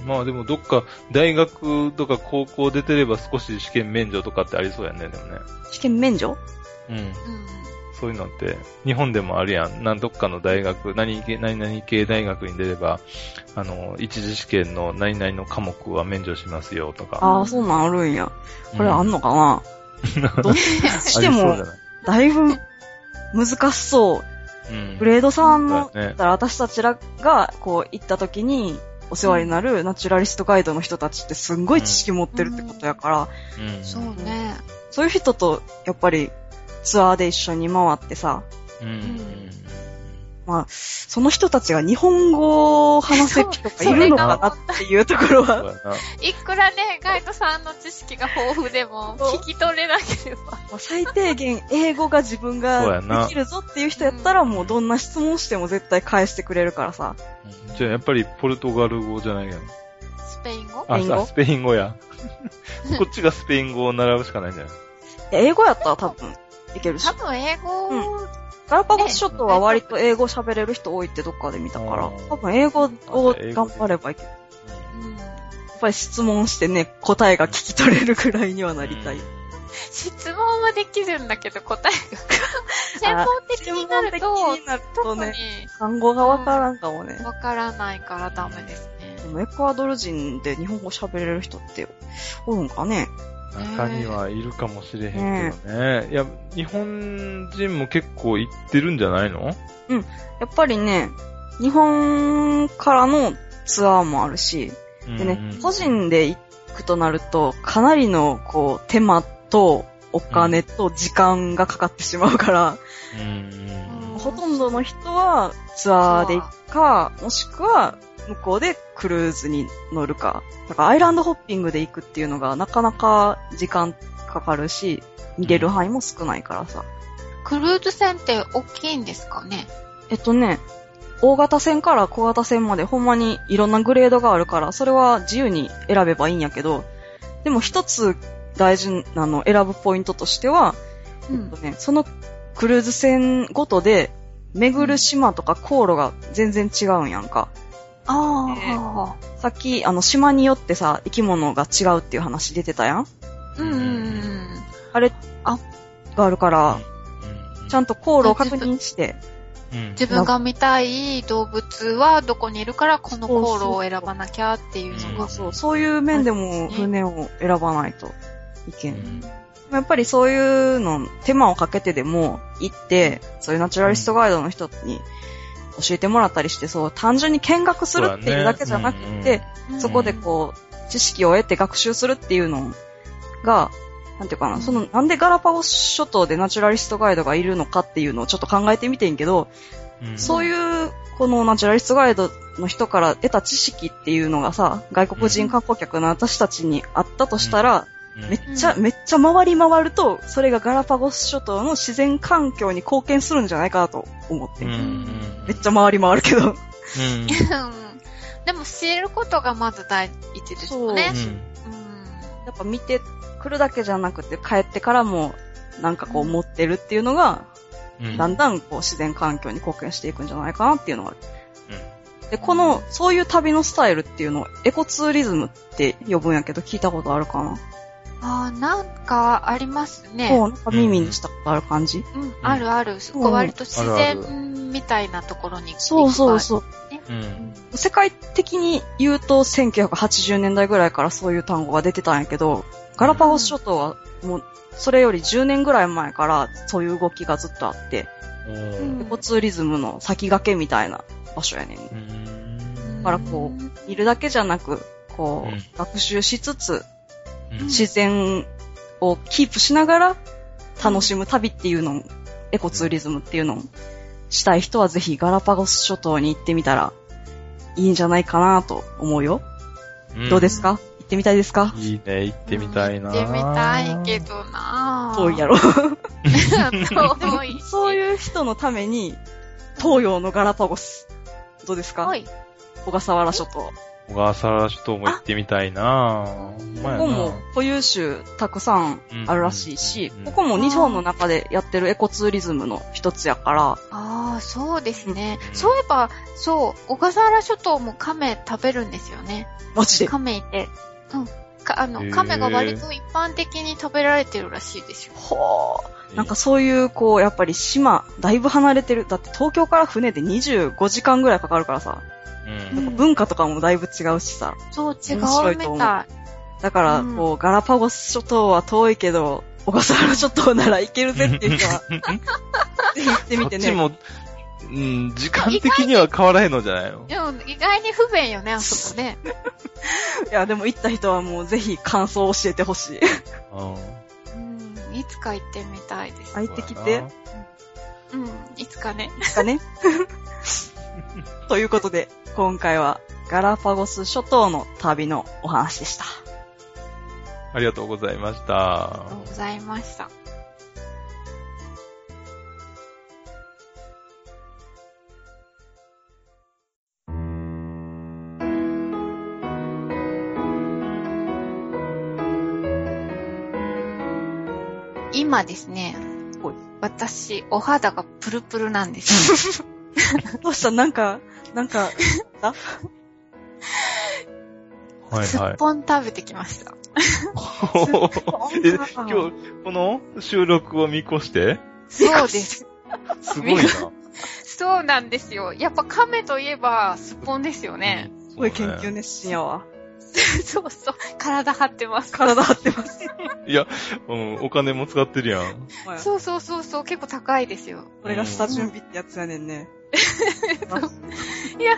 うんまあでもどっか大学とか高校出てれば少し試験免除とかってありそうやね、でもね。試験免除？うん。うんそういうのって、日本でもあるやん。なんどっかの大学、何系、何々系大学に出れば、あの、一次試験の何々の科目は免除しますよとか。ああ、そんなんあるんや。これあんののかな、どっちしてもだいぶ難しそう。うんグレード3の、だから私たちらが、こう、行った時に、お世話になるナチュラリストガイドの人たちってすんごい知識持ってるってことやから、うんそうね。そういう人と、やっぱり、ツアーで一緒に回ってさ、うん。まあ、その人たちが日本語を話せる人がいるのかなっていうところは。いくらね、ガイドさんの知識が豊富でも、聞き取れなければ。まあ最低限英語が自分がなできるぞっていう人やったら、もうどんな質問しても絶対返してくれるからさ。うんじゃあやっぱりポルトガル語じゃないやん。スペイン語？あ、スペイン語あスペイン語や。こっちがスペイン語を習うしかないんじゃない？英語やったら多分いけるし多。分英語、うガラパゴス諸島は割と英語喋れる人多いってどっかで見たから多分英語を頑張ればいける。うんやっぱり質問してね、答えが聞き取れるくらいにはなりたい。質問はできるんだけど答えが。専門的になると、専門的になるとね、単語がわからんかもね。わからないからダメですね。でもエクアドル人で日本語喋れる人っておるんかね中にはいるかもしれへんけどね。いや、日本人も結構行ってるんじゃないの？やっぱりね、日本からのツアーもあるし、でね、うん。個人で行くとなると、かなりの、こう、手間と、お金と時間がかかってしまうから、うん。うん。ほとんどの人はツアーで行くか、もしくは向こうでクルーズに乗るか。だからアイランドホッピングで行くっていうのがなかなか時間かかるし、見れる範囲も少ないからさ。クルーズ船って大きいんですかね？えっとね、大型船から小型船までほんまにいろんなグレードがあるから、それは自由に選べばいいんやけど、でも一つ大事なの選ぶポイントとしては、うんえっとね、そのクルーズ船ごとで巡る島とか航路が全然違うんやんか。あさっき、あの、島によってさ、生き物が違うっていう話出てたやんあ。うんうんうん。あれ、あがあるから、ちゃんと、と航路を確認して、うん自分が見たい動物はどこにいるから、この航路を選ばなきゃっていうのが。そう、そういう面でも船を選ばないといけ。うんんやっぱりそういうの、手間をかけてでも行って、そういうナチュラリストガイドの人に教えてもらったりして、そう、単純に見学するっていうだけじゃなくて、うんそこでこう、知識を得て学習するっていうのが、なんていうかな、その、なんでガラパゴス諸島でナチュラリストガイドがいるのかっていうのをちょっと考えてみてんけど、うん。そういう、このナチュラリストガイドの人から得た知識っていうのがさ、外国人観光客の私たちにあったとしたら、うんめっちゃ、うんめっちゃ回り回ると、それがガラパゴス諸島の自然環境に貢献するんじゃないかなと思って。うんうんめっちゃ回り回るけど。でも知ることがまず第一ですよね。やっぱ見てくるだけじゃなくて、帰ってからも、なんかこう持ってるっていうのが、うん。だんだんこう自然環境に貢献していくんじゃないかなっていうのがある。で、この、そういう旅のスタイルっていうのをエコツーリズムって呼ぶんやけど、聞いたことあるかな、ああ、なんかありますね。そう、なんか耳にしたことある感じ、うん、あるある。そこ割と自然みたいなところに行くそうそうそう。うん。世界的に言うと1980年代ぐらいからそういう単語が出てたんやけど、ガラパゴス諸島はもうそれより10年ぐらい前からそういう動きがずっとあって、エコツーリズムの先駆けみたいな場所やねん。うん。だからこう、見るだけじゃなく、こう、うん。学習しつつ、うん自然をキープしながら楽しむ旅っていうのを、エコツーリズムっていうのをしたい人はぜひガラパゴス諸島に行ってみたらいいんじゃないかなと思うよ。うんどうですか？行ってみたいですか？いいね、行ってみたいな。行ってみたいけどな遠いやろ。遠いし。そういう人のために、東洋のガラパゴス。どうですか？はい。小笠原諸島。小笠原諸島も行ってみたいなここも固有種たくさんあるらしいしここも日本の中でやってるエコツーリズムの一つやから、ああ、そうですね。うんそういえば、そう、小笠原諸島も亀食べるんですよね。マジで？亀いて。うん。かあの、亀が割と一般的に食べられてるらしいですよ。ほー。なんかそういう、こう、やっぱり島、だいぶ離れてる。だって東京から船で25時間ぐらいかかるからさ、うんうん文化とかもだいぶ違うしさ。そう、違面白ういと思うみたい。だから、うんこう、ガラパゴス諸島は遠いけど、小笠原諸島なら行けるぜっていう人は、ぜ ひ行ってみてね。そっちも、うん、時間的には変わらへんのじゃないの？でも、意外に不便よね、あそこね。いや、でも行った人はもうぜひ感想を教えてほしい。うんうん、いつか行ってみたいです。入ってきて、うん、いつかね。いつかね。ということで、今回はガラパゴス諸島の旅のお話でした。ありがとうございましたありがとうございました。今ですねはい、私、お肌がプルプルなんですよ。どうした？なんか、なんか、あすっはいはい。ぽん食べてきました。え、今日、この収録を見越して？そうです。すごいな。そうなんですよ。やっぱ亀といえば、すっぽんですよね。すごい研究熱心やわ。そうそう。体張ってます。体張ってます。いや、うん、お金も使ってるやん。そうそうそうそう。結構高いですよ。これが下準備ってやつやねんね。いや、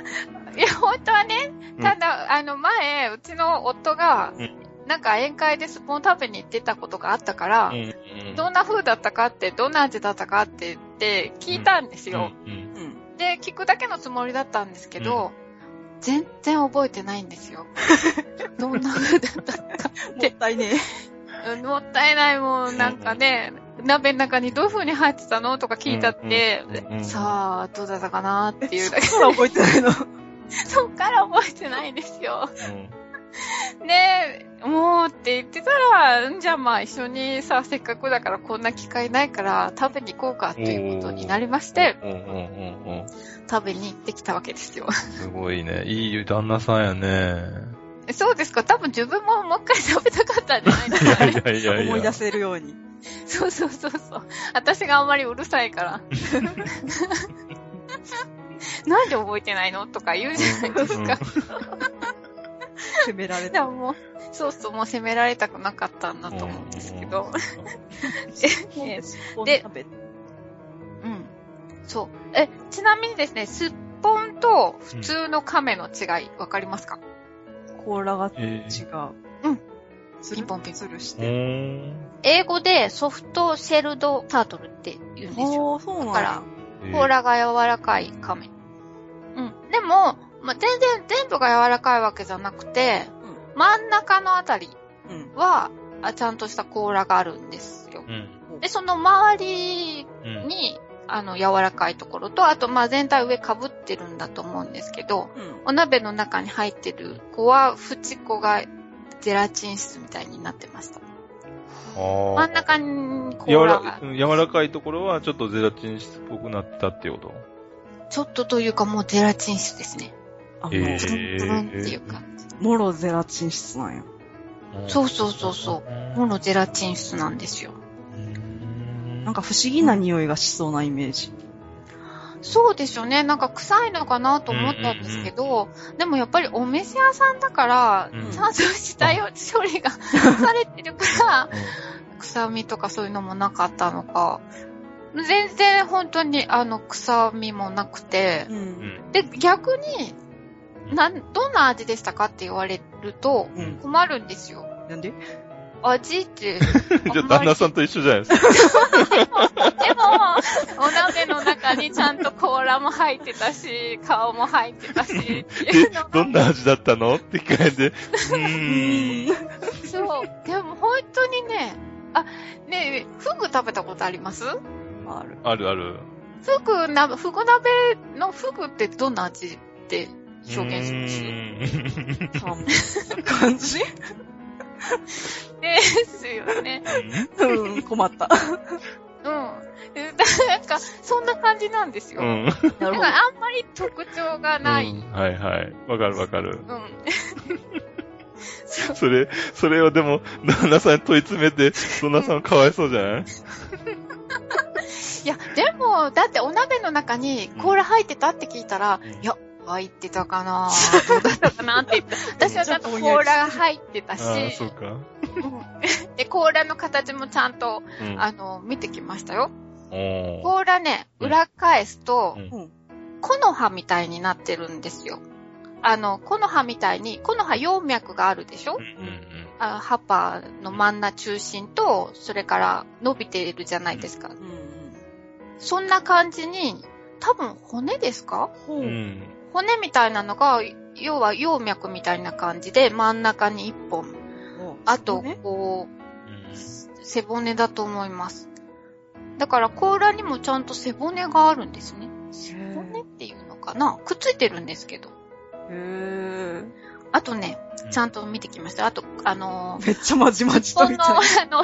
本当はね、ただ、あの、前、うちの夫がうん、なんか宴会でスポン食べに行ってたことがあったからう、ん。どんな風だったかって、どんな味だったかって言って聞いたんですよ。うん。うん。で、聞くだけのつもりだったんですけど、全然覚えてないんですよ。どんな風だったか。もったいねうんもったいないもん、なんかね、鍋の中にどういう風に入ってたのとか聞いたって、うんうんうんさあ、どうだったかなっていうだけえ。。そら覚えてないの？そっから覚えてないんですよ。ねえ、もうって言ってたら、んじゃあまあ一緒にさ、せっかくだからこんな機会ないから食べに行こうかっていうことになりまして、うんうんうんうん。食べに行ってきたわけですよ。すごいね。いい旦那さんやね。そうですか？多分自分ももう一回食べたかったんじゃないですかね。いやいやいや。思い出せるように。そうそうそうそう。私があんまりうるさいから。なんで覚えてないのとか言うじゃないですか。責められた。でももう、そうそう、もう責められたくなかったんだと思うんですけど。えでうん。そう。え、ちなみにですね、すっぽんと普通の亀の違い、わかりますか？甲羅が違えう。うん。つるピンポンピンポンつるしうて。英語でソフトシェルドタートルって言うんですよ。そうなんだからや。甲羅が柔らかい亀。うん。でも、まあ、全然全部が柔らかいわけじゃなくて、真ん中のあたりうん。は、あちゃんとした甲羅があるんですよ。うん。で、その周りうん。に、あの、柔らかいところと、あと、まあ、全体上被ってるんだと思うんですけど、うん。お鍋の中に入ってる子は、縁子がゼラチン質みたいになってました。真真ん中に甲柔羅が、らうん柔らかいところはちょっとゼラチン質っぽくなったってこと？ちょっとというかもうゼラチン質ですね。あ、もう、えープルンプルンっていうか。もろゼラチン質なんや。そうそうそうそう。ものゼラチン質なんですよ。なんか不思議な匂いがしそうなイメージ。そうですよね。なんか臭いのかなと思ったんですけど、でもやっぱりお店屋さんだから、うんちゃんとしたよ処理がされてるから、臭みとかそういうのもなかったのか、全然本当にあの臭みもなくてう。、うんん。で、逆に、なん、どんな味でしたかって言われるとうん。困るんですよ。なんで？味って、じゃあ旦那さんと一緒じゃないですか。でも、お鍋の中にちゃんと甲羅も入ってたし、顔も入ってたし、っていでうの、どんな味だったのって聞かれて、ううーん。ん。そう。でも本当にね、あ、ねえ、フグ食べたことあります？ある。あるある。フグな、フグ鍋のフグってどんな味って表現します？感じ？ですよね。うん、困った。うん。なんか、そんな感じなんですよ。うん。だからあんまり特徴がない。うんはいはい。わかるわかる。うん。それ、それをでも、旦那さんに問い詰めて、旦那さんかわいそうじゃない？いや、でも、だってお鍋の中に甲羅入ってたって聞いたら、うんいや、入ってたかなどうだったかなって言って、私はちゃんと甲羅が入ってたし、ああ、そうか。うんで、甲羅の形もちゃんと、うん。あの、見てきましたよ。甲羅ね、うん裏返すとう、うん。木の葉みたいになってるんですよ。あの、木の葉みたいに、木の葉葉脈があるでしょ？うんうんあ葉っぱの真ん中中心と、それから伸びているじゃないですか。うん。そんな感じに、多分骨ですか？うん。骨みたいなのが、要は葉脈みたいな感じで、真ん中に一本。あと、ね。こう、背骨だと思います。だから甲羅にもちゃんと背骨があるんですね。背骨っていうのかな？くっついてるんですけど。へー。あとね、ちゃんと見てきました。あと、あのー、めっちゃまじまじことの、みたい。あの、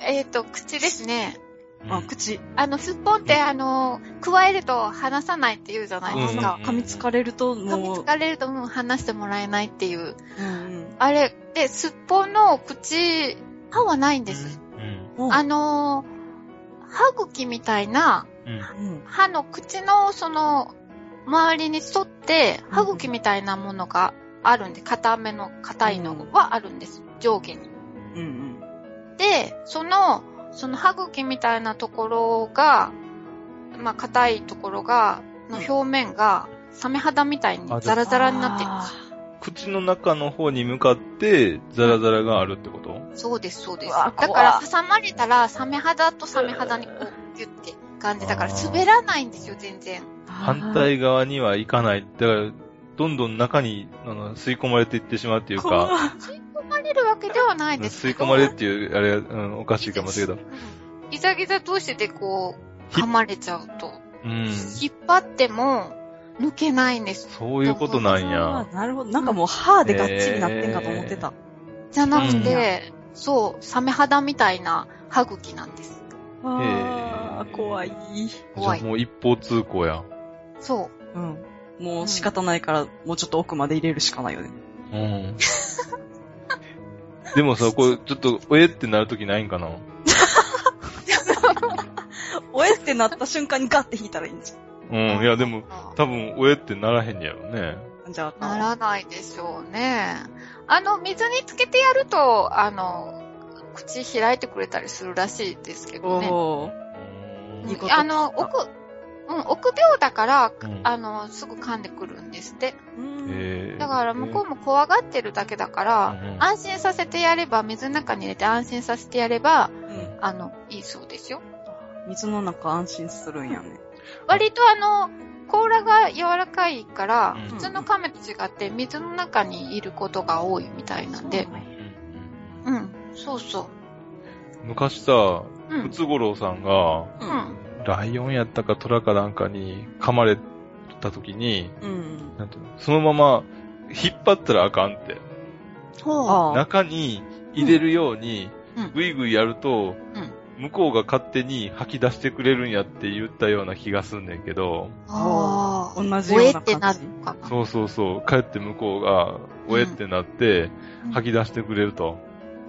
えっと、口ですね。あ、口。あの、すっぽんって、あの、加えると離さないって言うじゃないですか。噛みつかれると、噛みつかれるともう離してもらえないっていう。あれ、で、すっぽんの口、歯はないんです。うん。うんあのー、歯茎みたいな。歯の口のその、周りに沿って、歯茎みたいなものがあるんで、硬めの、硬いのはあるんです。上下に。うんうん。で、その、その歯茎みたいなところが、まあ、硬いところが、の表面が、サメ肌みたいにザラザラになってるんです。口の中の方に向かって、ザラザラがあるってこと？そうです、そうです。だから、挟まれたら、サメ肌とサメ肌にこう、ギュッて感じだから、滑らないんですよ、全然。反対側には行かない。だから、どんどん中にあの吸い込まれていってしまうっていう怖か、吸い込まれるわけではないですけど。吸い込まれるっていう、あれ、うん、おかしいかもしれないけど。うんギザギザ同士でこう、ひ噛まれちゃうと。うん。引っ張っても、抜けないんです。そういうことなんあや。ーなるほど。なんかもう歯でがっちりなってんかと思ってた。じゃなくうんて、そう、サメ肌みたいな歯茎なんです。ああ、怖い。じゃ怖いあもう一方通行や。そう。うん。もう仕方ないから、もうちょっと奥まで入れるしかないよね。うん。でもさ、これ、ちょっと、おえってなるときないんかな？おえってなった瞬間にガッて引いたらいいんじうん。いや、でも、あ多分、おえってならへんやろね。ゃん。じゃあ、ならないでしょうね。あの、水につけてやると、あの、口開いてくれたりするらしいですけどね。おいいことあの、奥、うん、臆病だから、うんあの、すぐ噛んでくるんですって。だから向こうも怖がってるだけだから、安心させてやれば、水の中に入れて安心させてやれば、うんあの、いいそうですよ。水の中安心するんやね。割とあの、甲羅が柔らかいから、うん普通の亀と違って水の中にいることが多いみたいなんで、うんうん、そうそ昔さ、う。うんム。ツゴロウさんが、う。うんん。ライオンやったかトラかなんかに噛まれた時に、うん。なんていうのそのまま引っ張ったらあかんって。中に入れるようにうん、ぐいぐいやると、うん向こうが勝手に吐き出してくれるんやって言ったような気がすんねんけど、ああ。同じような感じおえってなるのかな。そうそうそう、帰って向こうが、おえってなって、吐き出してくれると。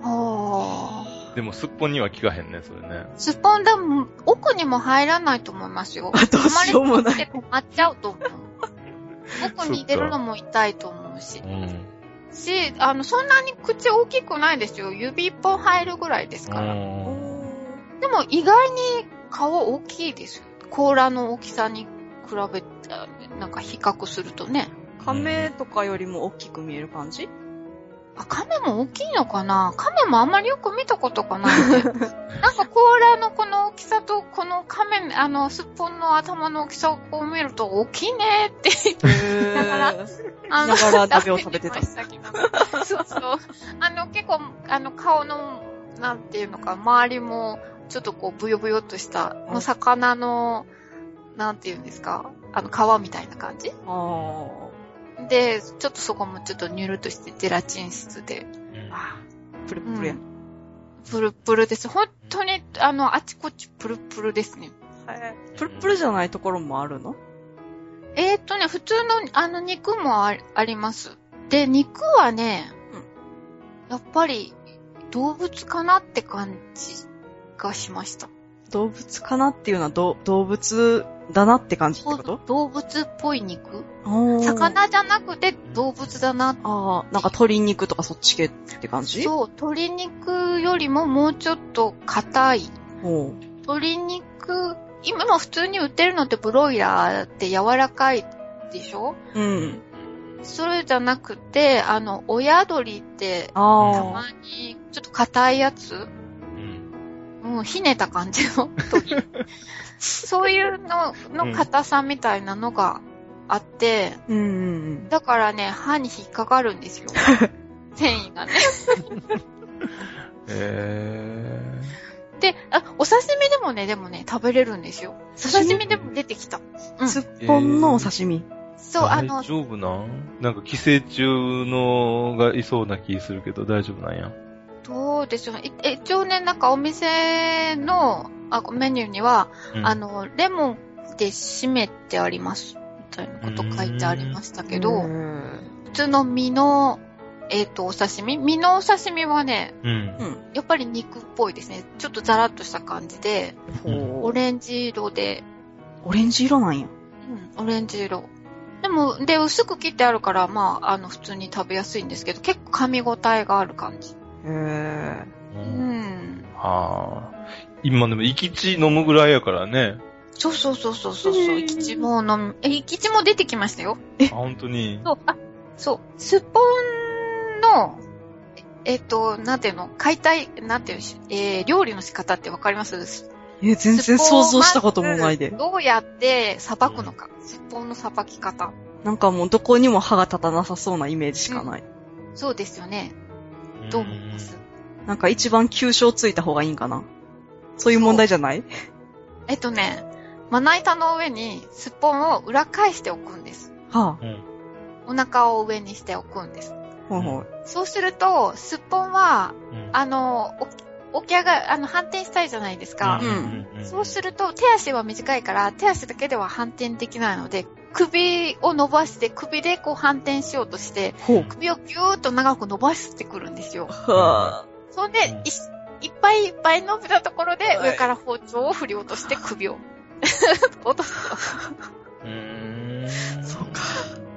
ああ。でも、すっぽんには効かへんね、それね。スポンダム、奥にも入らないと思いますよ。あどうしようもない止まっちゃうと思う。奥に入れるのも痛いと思うしう。ん。し、あの、そんなに口大きくないですよ。指一本入るぐらいですから。うんでも意外に顔大きいですよ。甲羅の大きさに比べて、なんか比較するとね。亀とかよりも大きく見える感じ？あ、亀も大きいのかな？亀もあんまりよく見たことがない。んで。なんか甲羅のこの大きさと、この亀、あの、すっぽんの頭の大きさをこう見ると大きいねってへだからー。あながら鍋を食べてた。そうそう。あの、結構、あの、顔の、なんていうのか、周りも、ちょっとこう、ブヨブヨっとした、うんの魚の、なんていうんですか、あの、皮みたいな感じ？あで、ちょっとそこもちょっとニュルっとして、ゼラチン質で、あ。プルプルや。プルプルです。本当に、あの、あちこちプルプルですね。プルプルじゃないところもあるの？えーっとね、普通の、あの、肉もああります。で、肉はね、やっぱり、動物かなって感じがしました。動物かなっていうのはど動物だなって感じってこと？動物っぽい肉？魚じゃなくて動物だな。ああ、なんか鶏肉とかそっち系って感じ？そう、鶏肉よりももうちょっと硬い。鶏肉、今も普通に売ってるのってブロイラーって柔らかいでしょ？うん。それじゃなくて、あの、親鳥って、たあまにちょっと硬いやつ？うん。うん、ひねた感じの 鳥。そういうのの硬さみたいなのがあって、あ。うんうんだからね、歯に引っかかるんですよ。繊維がね。えで、あ、お刺身でもね、でもね、食べれるんですよ。お刺身でも出てきた。うん。すっぽんのお刺身。そう、あの大、丈夫なん？なんか寄生虫のがいそうな気するけど大丈夫なんや？どうでしょうね。いえ一応ね、なんかお店のあメニューには、うんあ、の、レモンで締めてあります。みたいなこと書いてありましたけど、うん普通の身の、えっ、と、お刺身？身のお刺身はね、うん。うん。やっぱり肉っぽいですね。ちょっとザラッとした感じで、うんオレンジ色で、オレンジ色なんや。うん、オレンジ色。でも、で、薄く切ってあるから、まあ、あの、普通に食べやすいんですけど、結構噛み応えがある感じ。へえ。ううんん。はあ。今でも、生き血飲むぐらいやからね。そうそうそうそうそう。生き血も飲む。え、生き血も出てきましたよ。あ、本当に？そう、あ、そう。スッポンの、ええっと、なんていうの？解体、なんていうえー、料理の仕方ってわかります？え、全然想像したこともないでどうやってさばくのか？スッポンのさばき方。なんかもうどこにも歯が立たなさそうなイメージしかない。そうですよね。どう思いますなんか一番急所ついた方がいいんかな？そういう問題じゃない？えっとね、まな板の上にすっぽんを裏返しておくんです。はうん。お腹を上にしておくんです。あ。ほいほい。そうすると、すっぽんは、うんあの、お起き上がる、あの、反転したいじゃないですか。うんそうすると、手足は短いから、手足だけでは反転できないので、首を伸ばして、首でこう反転しようとして。首をギューッと長く伸ばしてくるんですよ。はそんで、いいっぱいいっぱい伸びたところで、はい上から包丁を振り落として首を落とすと。うーん。そうか。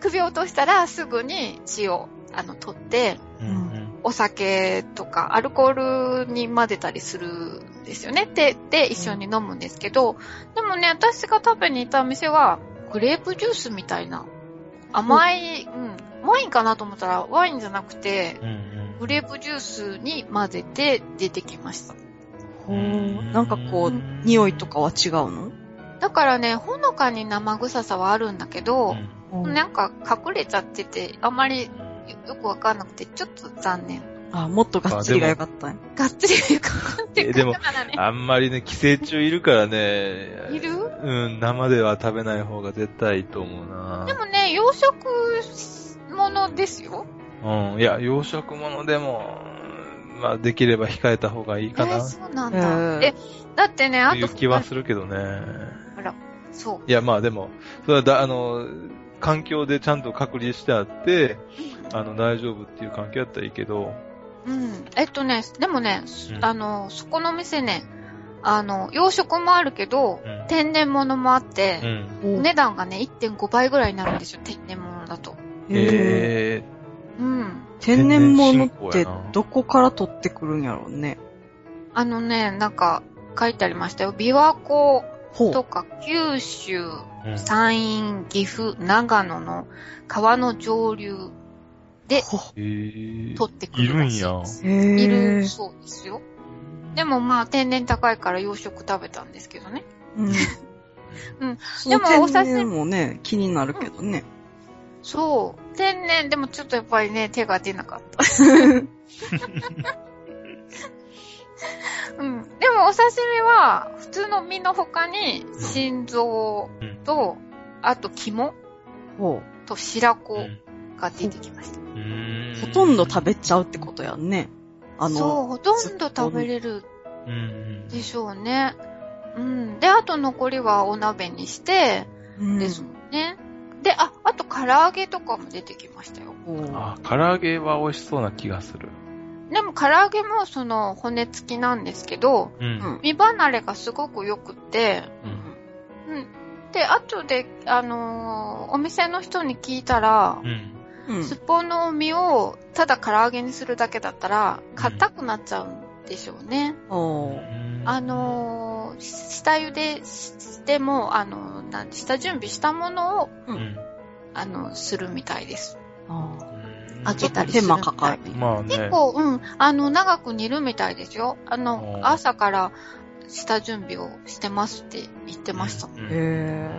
首を落としたら、すぐに血を、あの、取って、うんうん。お酒とかアルコールに混ぜたりするんですよね。で、で、一緒に飲むんですけど、でもね、私が食べに行ったお店は、グレープジュースみたいな、甘い、うん、ワインかなと思ったら、ワインじゃなくて、うんうんグレープジュースに混ぜて出てきました。ほう。なんかこう、匂いとかは違うの？だからね、ほのかに生臭さはあるんだけど、うんなんか隠れちゃってて、あんまりよよくわかんなくて、ちょっと残念。あ、もっとがっつりがよかった。がっつりかかってえでもならね。あんまりね、寄生虫いるからね。いる？うん、生では食べない方が絶対いいと思うな。でもね、養殖ものですよ。うん、いや、養殖物でも、まあ、できれば控えた方がいいかな。えーそうなんだ。え、だってね、あと、という気はするけどね。あら、そう。いや、まあでも、それはだ、あの、環境でちゃんと隔離してあって、あの、大丈夫っていう環境やったらいいけど、うん。えっとね、でもね、うんあの、そこの店ね、あの、養殖もあるけど、うん。天然物もあってう、ん。お値段がね、1.5倍ぐらいになるんですよ、天然物だと。へーえうん。天然物ってどこから取ってくるんやろうね。あのね、なんか、書いてありましたよ。琵琶湖ほとか九州、山陰、岐阜、長野の川の上流でほえー取ってくいるんるらしいやで。す。へーいるそうですよ。でもまあ天然高いから洋食食べたんですけどね。うん。うんでもお刺身もね、気になるけどね。そう。天然、でもちょっとやっぱりね、手が出なかった。うん。でもお刺身は、普通の身の他に、心臓と、あと肝ほと白子うんが出てきました。ほとんど食べちゃうってことやんね。あそう、の、ほとんど食べれるでしょうね。うん。で、あと残りはお鍋にして、うんですもんね。で、あ、あと唐揚げとかも出てきましたよ。あ、唐揚げは美味しそうな気がする。でも唐揚げもその骨付きなんですけど、うん。うん身離れがすごく良くって、うんうん。で、後で、あのーお店の人に聞いたら、うん。うんすっぽんの身をただ唐揚げにするだけだったら、硬くなっちゃうんでしょうね。あのーし下茹でしても、あのー下準備したものを。あの、するみたいです。あ開けたりする手間かかるまあね。結構、うん、あの、長く煮るみたいですよ。あの朝から下準備をしてますって言ってました。うんーへ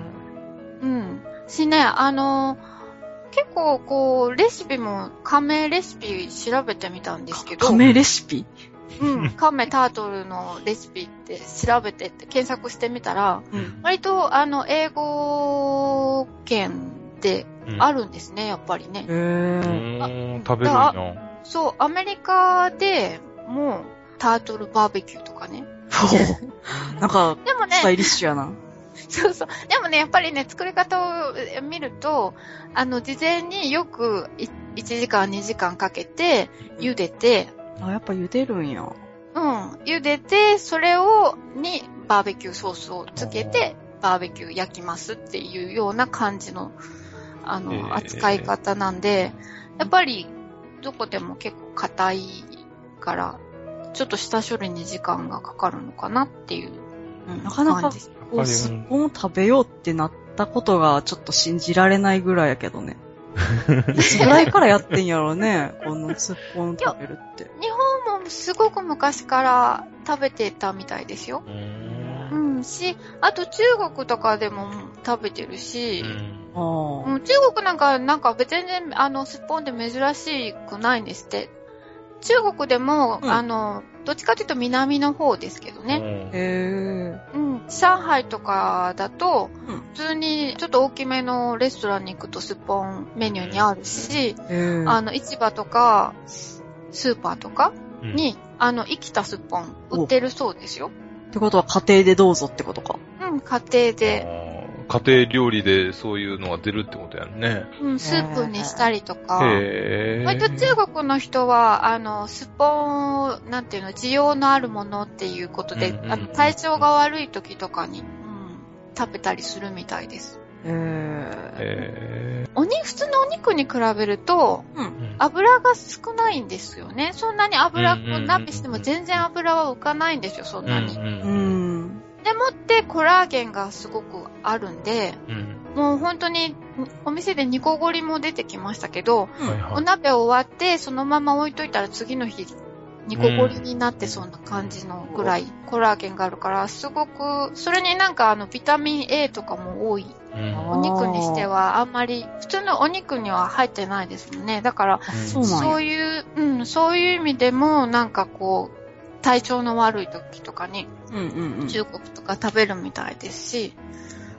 うん。しね、あの、結構こう、レシピも、亀レシピ調べてみたんですけー。ど、亀レシピ？うん、亀タートルのレシピって調べてって検索してみたら、うん。割とあの、英語圏でうんあるんですね、やっぱりね。へうー。食べるんや。そう、アメリカでも、タートルバーベキューとかね。なんか、でもねス、タイリッシュやな。そうそう。でもね、やっぱりね、作り方を見ると、あの、事前によくい1時間、2時間かけて、茹でて、あ、やっぱ茹でるんや。うん、茹でて、それを、に、バーベキューソースをつけて、バーベキュー焼きますっていうような感じの、あの、えー扱い方なんで、やっぱり、どこでも結構硬いから、ちょっと下処理に時間がかかるのかなっていう、うんなかなかこう、すっぽんを食べようってなったことがちょっと信じられないぐらいやけどね。いつぐらいからやってんやろうね。このすっぽん食べるって。日本もすごく昔から食べてたみたいですよ。うーんうん、し、あと中国とかでも食べてるし、ああ。うん、中国なんか、なんか別に、あの、すっぽんって珍しくないんですって。中国でも、うんあの、どっちかというと南の方ですけどね。ね。へうん。上海とかだと、うん普通にちょっと大きめのレストランに行くとスッポンメニューにあるし。あの、市場とか、スーパーとかうん、に、あの、生きたスッポン売ってるそうですよ。ってことは家庭でどうぞってことか。うん、家庭で、家庭料理でそういうのが出るってことやんね。うん、スープにしたりとか。へぇ割と中国の人は、あの、スッポンを、なんていうの、需要のあるものっていうことで、うんうん体調が悪い時とかに、うん、食べたりするみたいです。へー。へおに、普通のお肉に比べると、うん。ー油が少ないんですよね。そんなに油、うんうんうんうん鍋しても全然油は浮かないんですよ、そんなに。うんううんん。でもってコラーゲンがすごくあるんで、うんもう本当に、お店でニコゴリも出てきましたけど、おはいはい。鍋終わって、そのまま置いといたら次の日、ニコゴリになってそうな感じのぐらいコラーゲンがあるから、すごく、それになんかあの、ビタミン A とかも多い。うんお肉にしてはあんまり、普通のお肉には入ってないですもんね。だから、そうなんやそういう、うん、そういう意味でも、なんかこう、体調の悪い時とかに。中国とか食べるみたいですし、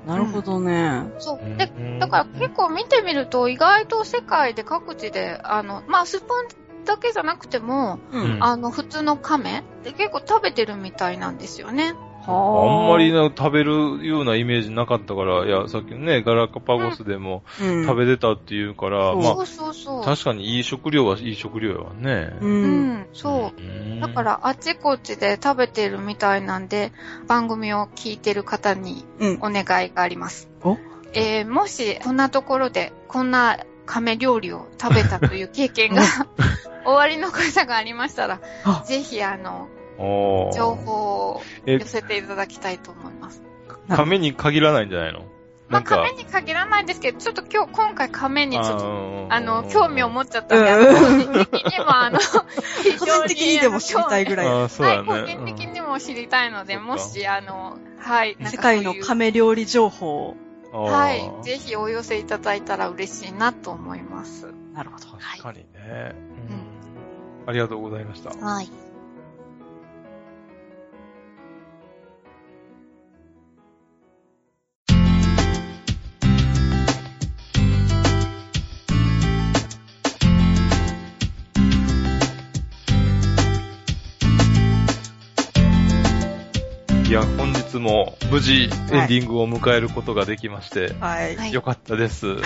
なるほどね。そう。で、うんだから結構見てみると、意外と世界で各地で、あの、まあ、スプーンだけじゃなくても、ううんん。あの、普通の亀で結構食べてるみたいなんですよね。あはんまりな食べるようなイメージなかったから、いや、さっきのね、ガラパゴスでもうん、食べてたっていうから、うんまそうそうそう。あ、確かにいい食料はいい食料やわね。う。うんん、そう。うんだか、ら、あっちこっちで食べてるみたいなんで、番組を聞いてる方にうん。お願いがあります。お？えー、もし、こんなところで、こんな亀料理を食べたという経験が、終わりの方がありましたらあ、ぜひ、あの、情報をえ寄、せていただきたいと思います。亀に限らないんじゃないの？まあ、なんか、亀に限らないですけど、ちょっと今日、今回亀にちょっと、ーあの、興味を持っちゃったんで、個人的にも、あの、非個人的にでも知りたいぐらい。あーそうはい。個人的にも知りたいので、うんもし、あの、はい、なんか世界の亀料理情報を。うんはいぜひお寄せいただいたら嬉しいなと思います。なるほど。確かにね。うんありがとうございました。はい。いや、本日も無事エンディングを迎えることができまして、はい。はいよかったです。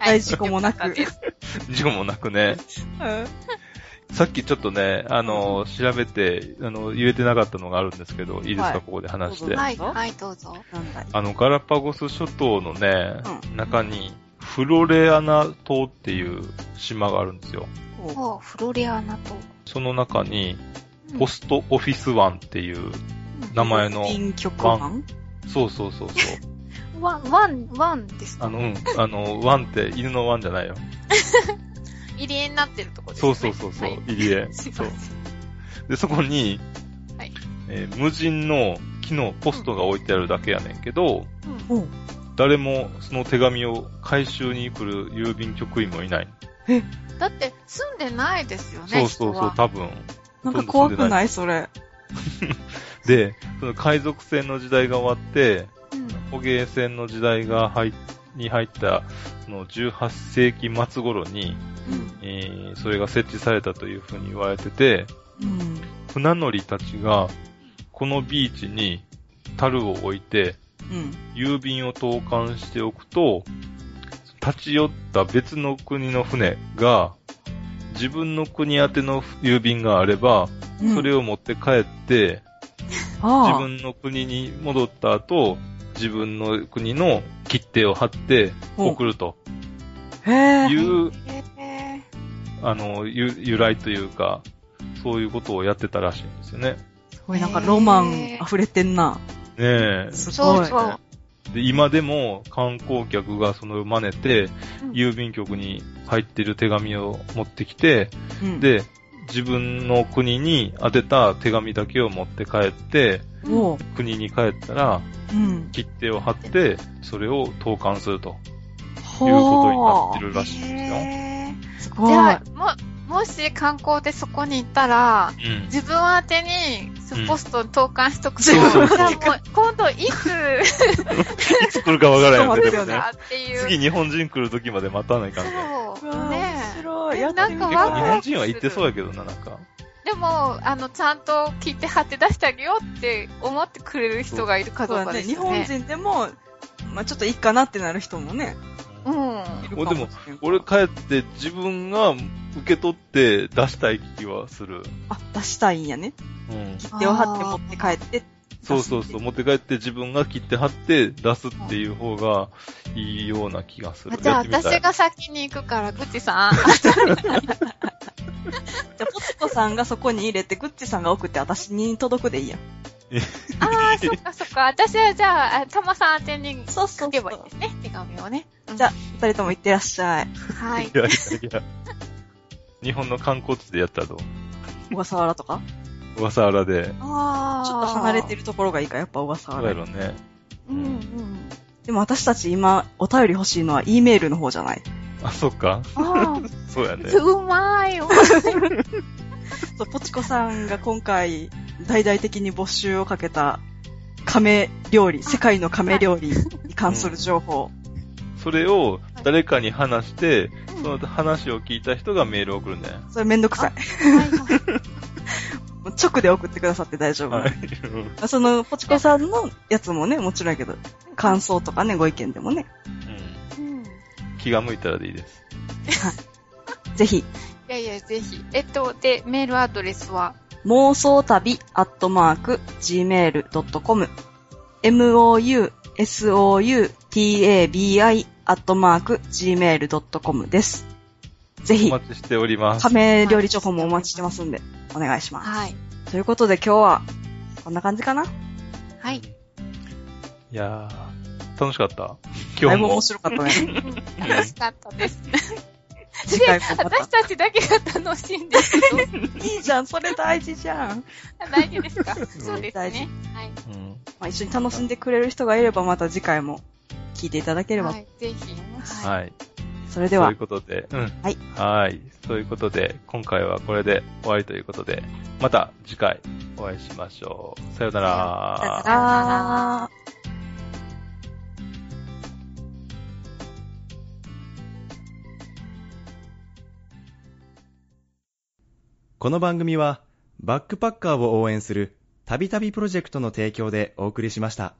大事故もなく事故もなくね。さっきちょっとね、あの、調べて、あの、入れてなかったのがあるんですけど、いいですか、はいここで話して。はい、はい、どうぞ。なんだい。あの、ガラパゴス諸島のね、う中に、フロレアナ島っていう島があるんですよ。おフロリアーナと。その中に、うんポストオフィス湾っていう名前の、郵便局湾そうそうそうそう。ワン、ワン、ワンですか？あの、うん、あの、湾って犬の湾じゃないよ。入り江になってるとこですそね。うそうそうそう、はい入り江。そう。で、そこに、はいえー無人の木のポストが置いてあるだけやねんけど、うん誰もその手紙を回収に来る郵便局員もいない。だって、住んでないですよね。そうそうそう、多分。なんか怖くないそれ。で、その海賊船の時代が終わって、うん捕鯨船の時代が入っに入った、その18世紀末頃に、うんえーそれが設置されたというふうに言われてて、うん。船乗りたちが、このビーチに樽を置いて、うん。郵便を投函しておくと、立ち寄った別の国の船が、自分の国宛ての郵便があれば、それを、を持って帰って、自分の国に戻った後、自分の国の切手を貼って送るとへえ。いう、へあの、ゆ由来というか、そういうことをやってたらしいんですよね。すごいなんかロマン溢れてんな。ねえ。すごい。そうそう。で、今でも観光客がその真似て、うん郵便局に入ってる手紙を持ってきて、うん、で、自分の国に宛てた手紙だけを持って帰って、国に帰ったら、うん。切手を貼って、それを投函するとほいうことになってるらしいんですよ。すごい。じゃあ、もう、もし観光でそこに行ったら、うん。自分宛てにスポストに投函しとくと、そうそうそうじゃあもう今度いつ いつ来るかわからないよね、ですよね。次日本人来る時まで待たないかんね。そう。面ね白い。えやなんかワクワク本人は行ってそうやけどな、なんか。でも、あの、ちゃんと聞いて貼って出してあげようって思ってくれる人がいるかどそうかですよ日本ね。人でも、まあちょっといいかなってなる人もね、うん。もしれんから俺帰って自分が受け取って出したい気はする。あ、出したいんやね。うん。切手を貼って持って帰って。そうそうそう。持って帰って自分が切って貼って出すっていう方がいいような気がする。じゃあ私が先に行くから、ぐちさん。じゃあ、ポチコさんがそこに入れて、グッチさんが送って私に届くでいいやん。ああ、そっかそっか。私はじゃあ、あたまさん宛てに書けばいいですね。手紙をね。うんじゃあ、二人とも行ってらっしゃい。はいい。やいやいや。日本の観光地でやったらどう？小笠原とか？小笠原で。ああ。ちょっと離れてるところがいいか、やっぱ小笠そうや原。ろね。うんうん。でも私たち今、お便り欲しいのは E メールの方じゃない？あ、そっか。あ そうやねあ、。うまいよ。そう、ポチコさんが今回、大々的に募集をかけた、亀料理、世界の亀料理に関する情報。それを誰かに話して、その話を聞いた人がメールを送るんだよ。それめんどくさい。直で送ってくださって大丈夫。はい。その、ポチコさんのやつもね、もちろんやけど、感想とかね、ご意見でもね、うんうん。い気が向いたらでいいです。ぜひ、やいや、ぜひ。えっと、で、メールアドレスは、妄想旅アットマーク gmail.com mousoutabi アットマーク gmail.com です。ぜおひ、待ちしております。亀料理情報もお待ちしてますんで、お願いします。はい。ということで今日は、こんな感じかな？はい。いやー、楽しかった？だ今日もいぶ面。白かったね。楽しかったです。次回もま私たちだけが楽しいんですけど、た。いいじゃん、それ大事じゃん。大丈夫ですか？そうです大事ね。はい。うんまあ、一緒に楽しんでくれる人がいれば、また次回も聞いていただければ。はい、ぜひ。ははい。い。それではそういう、ことで、うん。はい。はい。そういうことで、今回はこれで終わりということで、また次回お会いしましょう。さようなら。さようなら。この番組は、バックパッカーを応援する、たびたびプロジェクトの提供でお送りしました。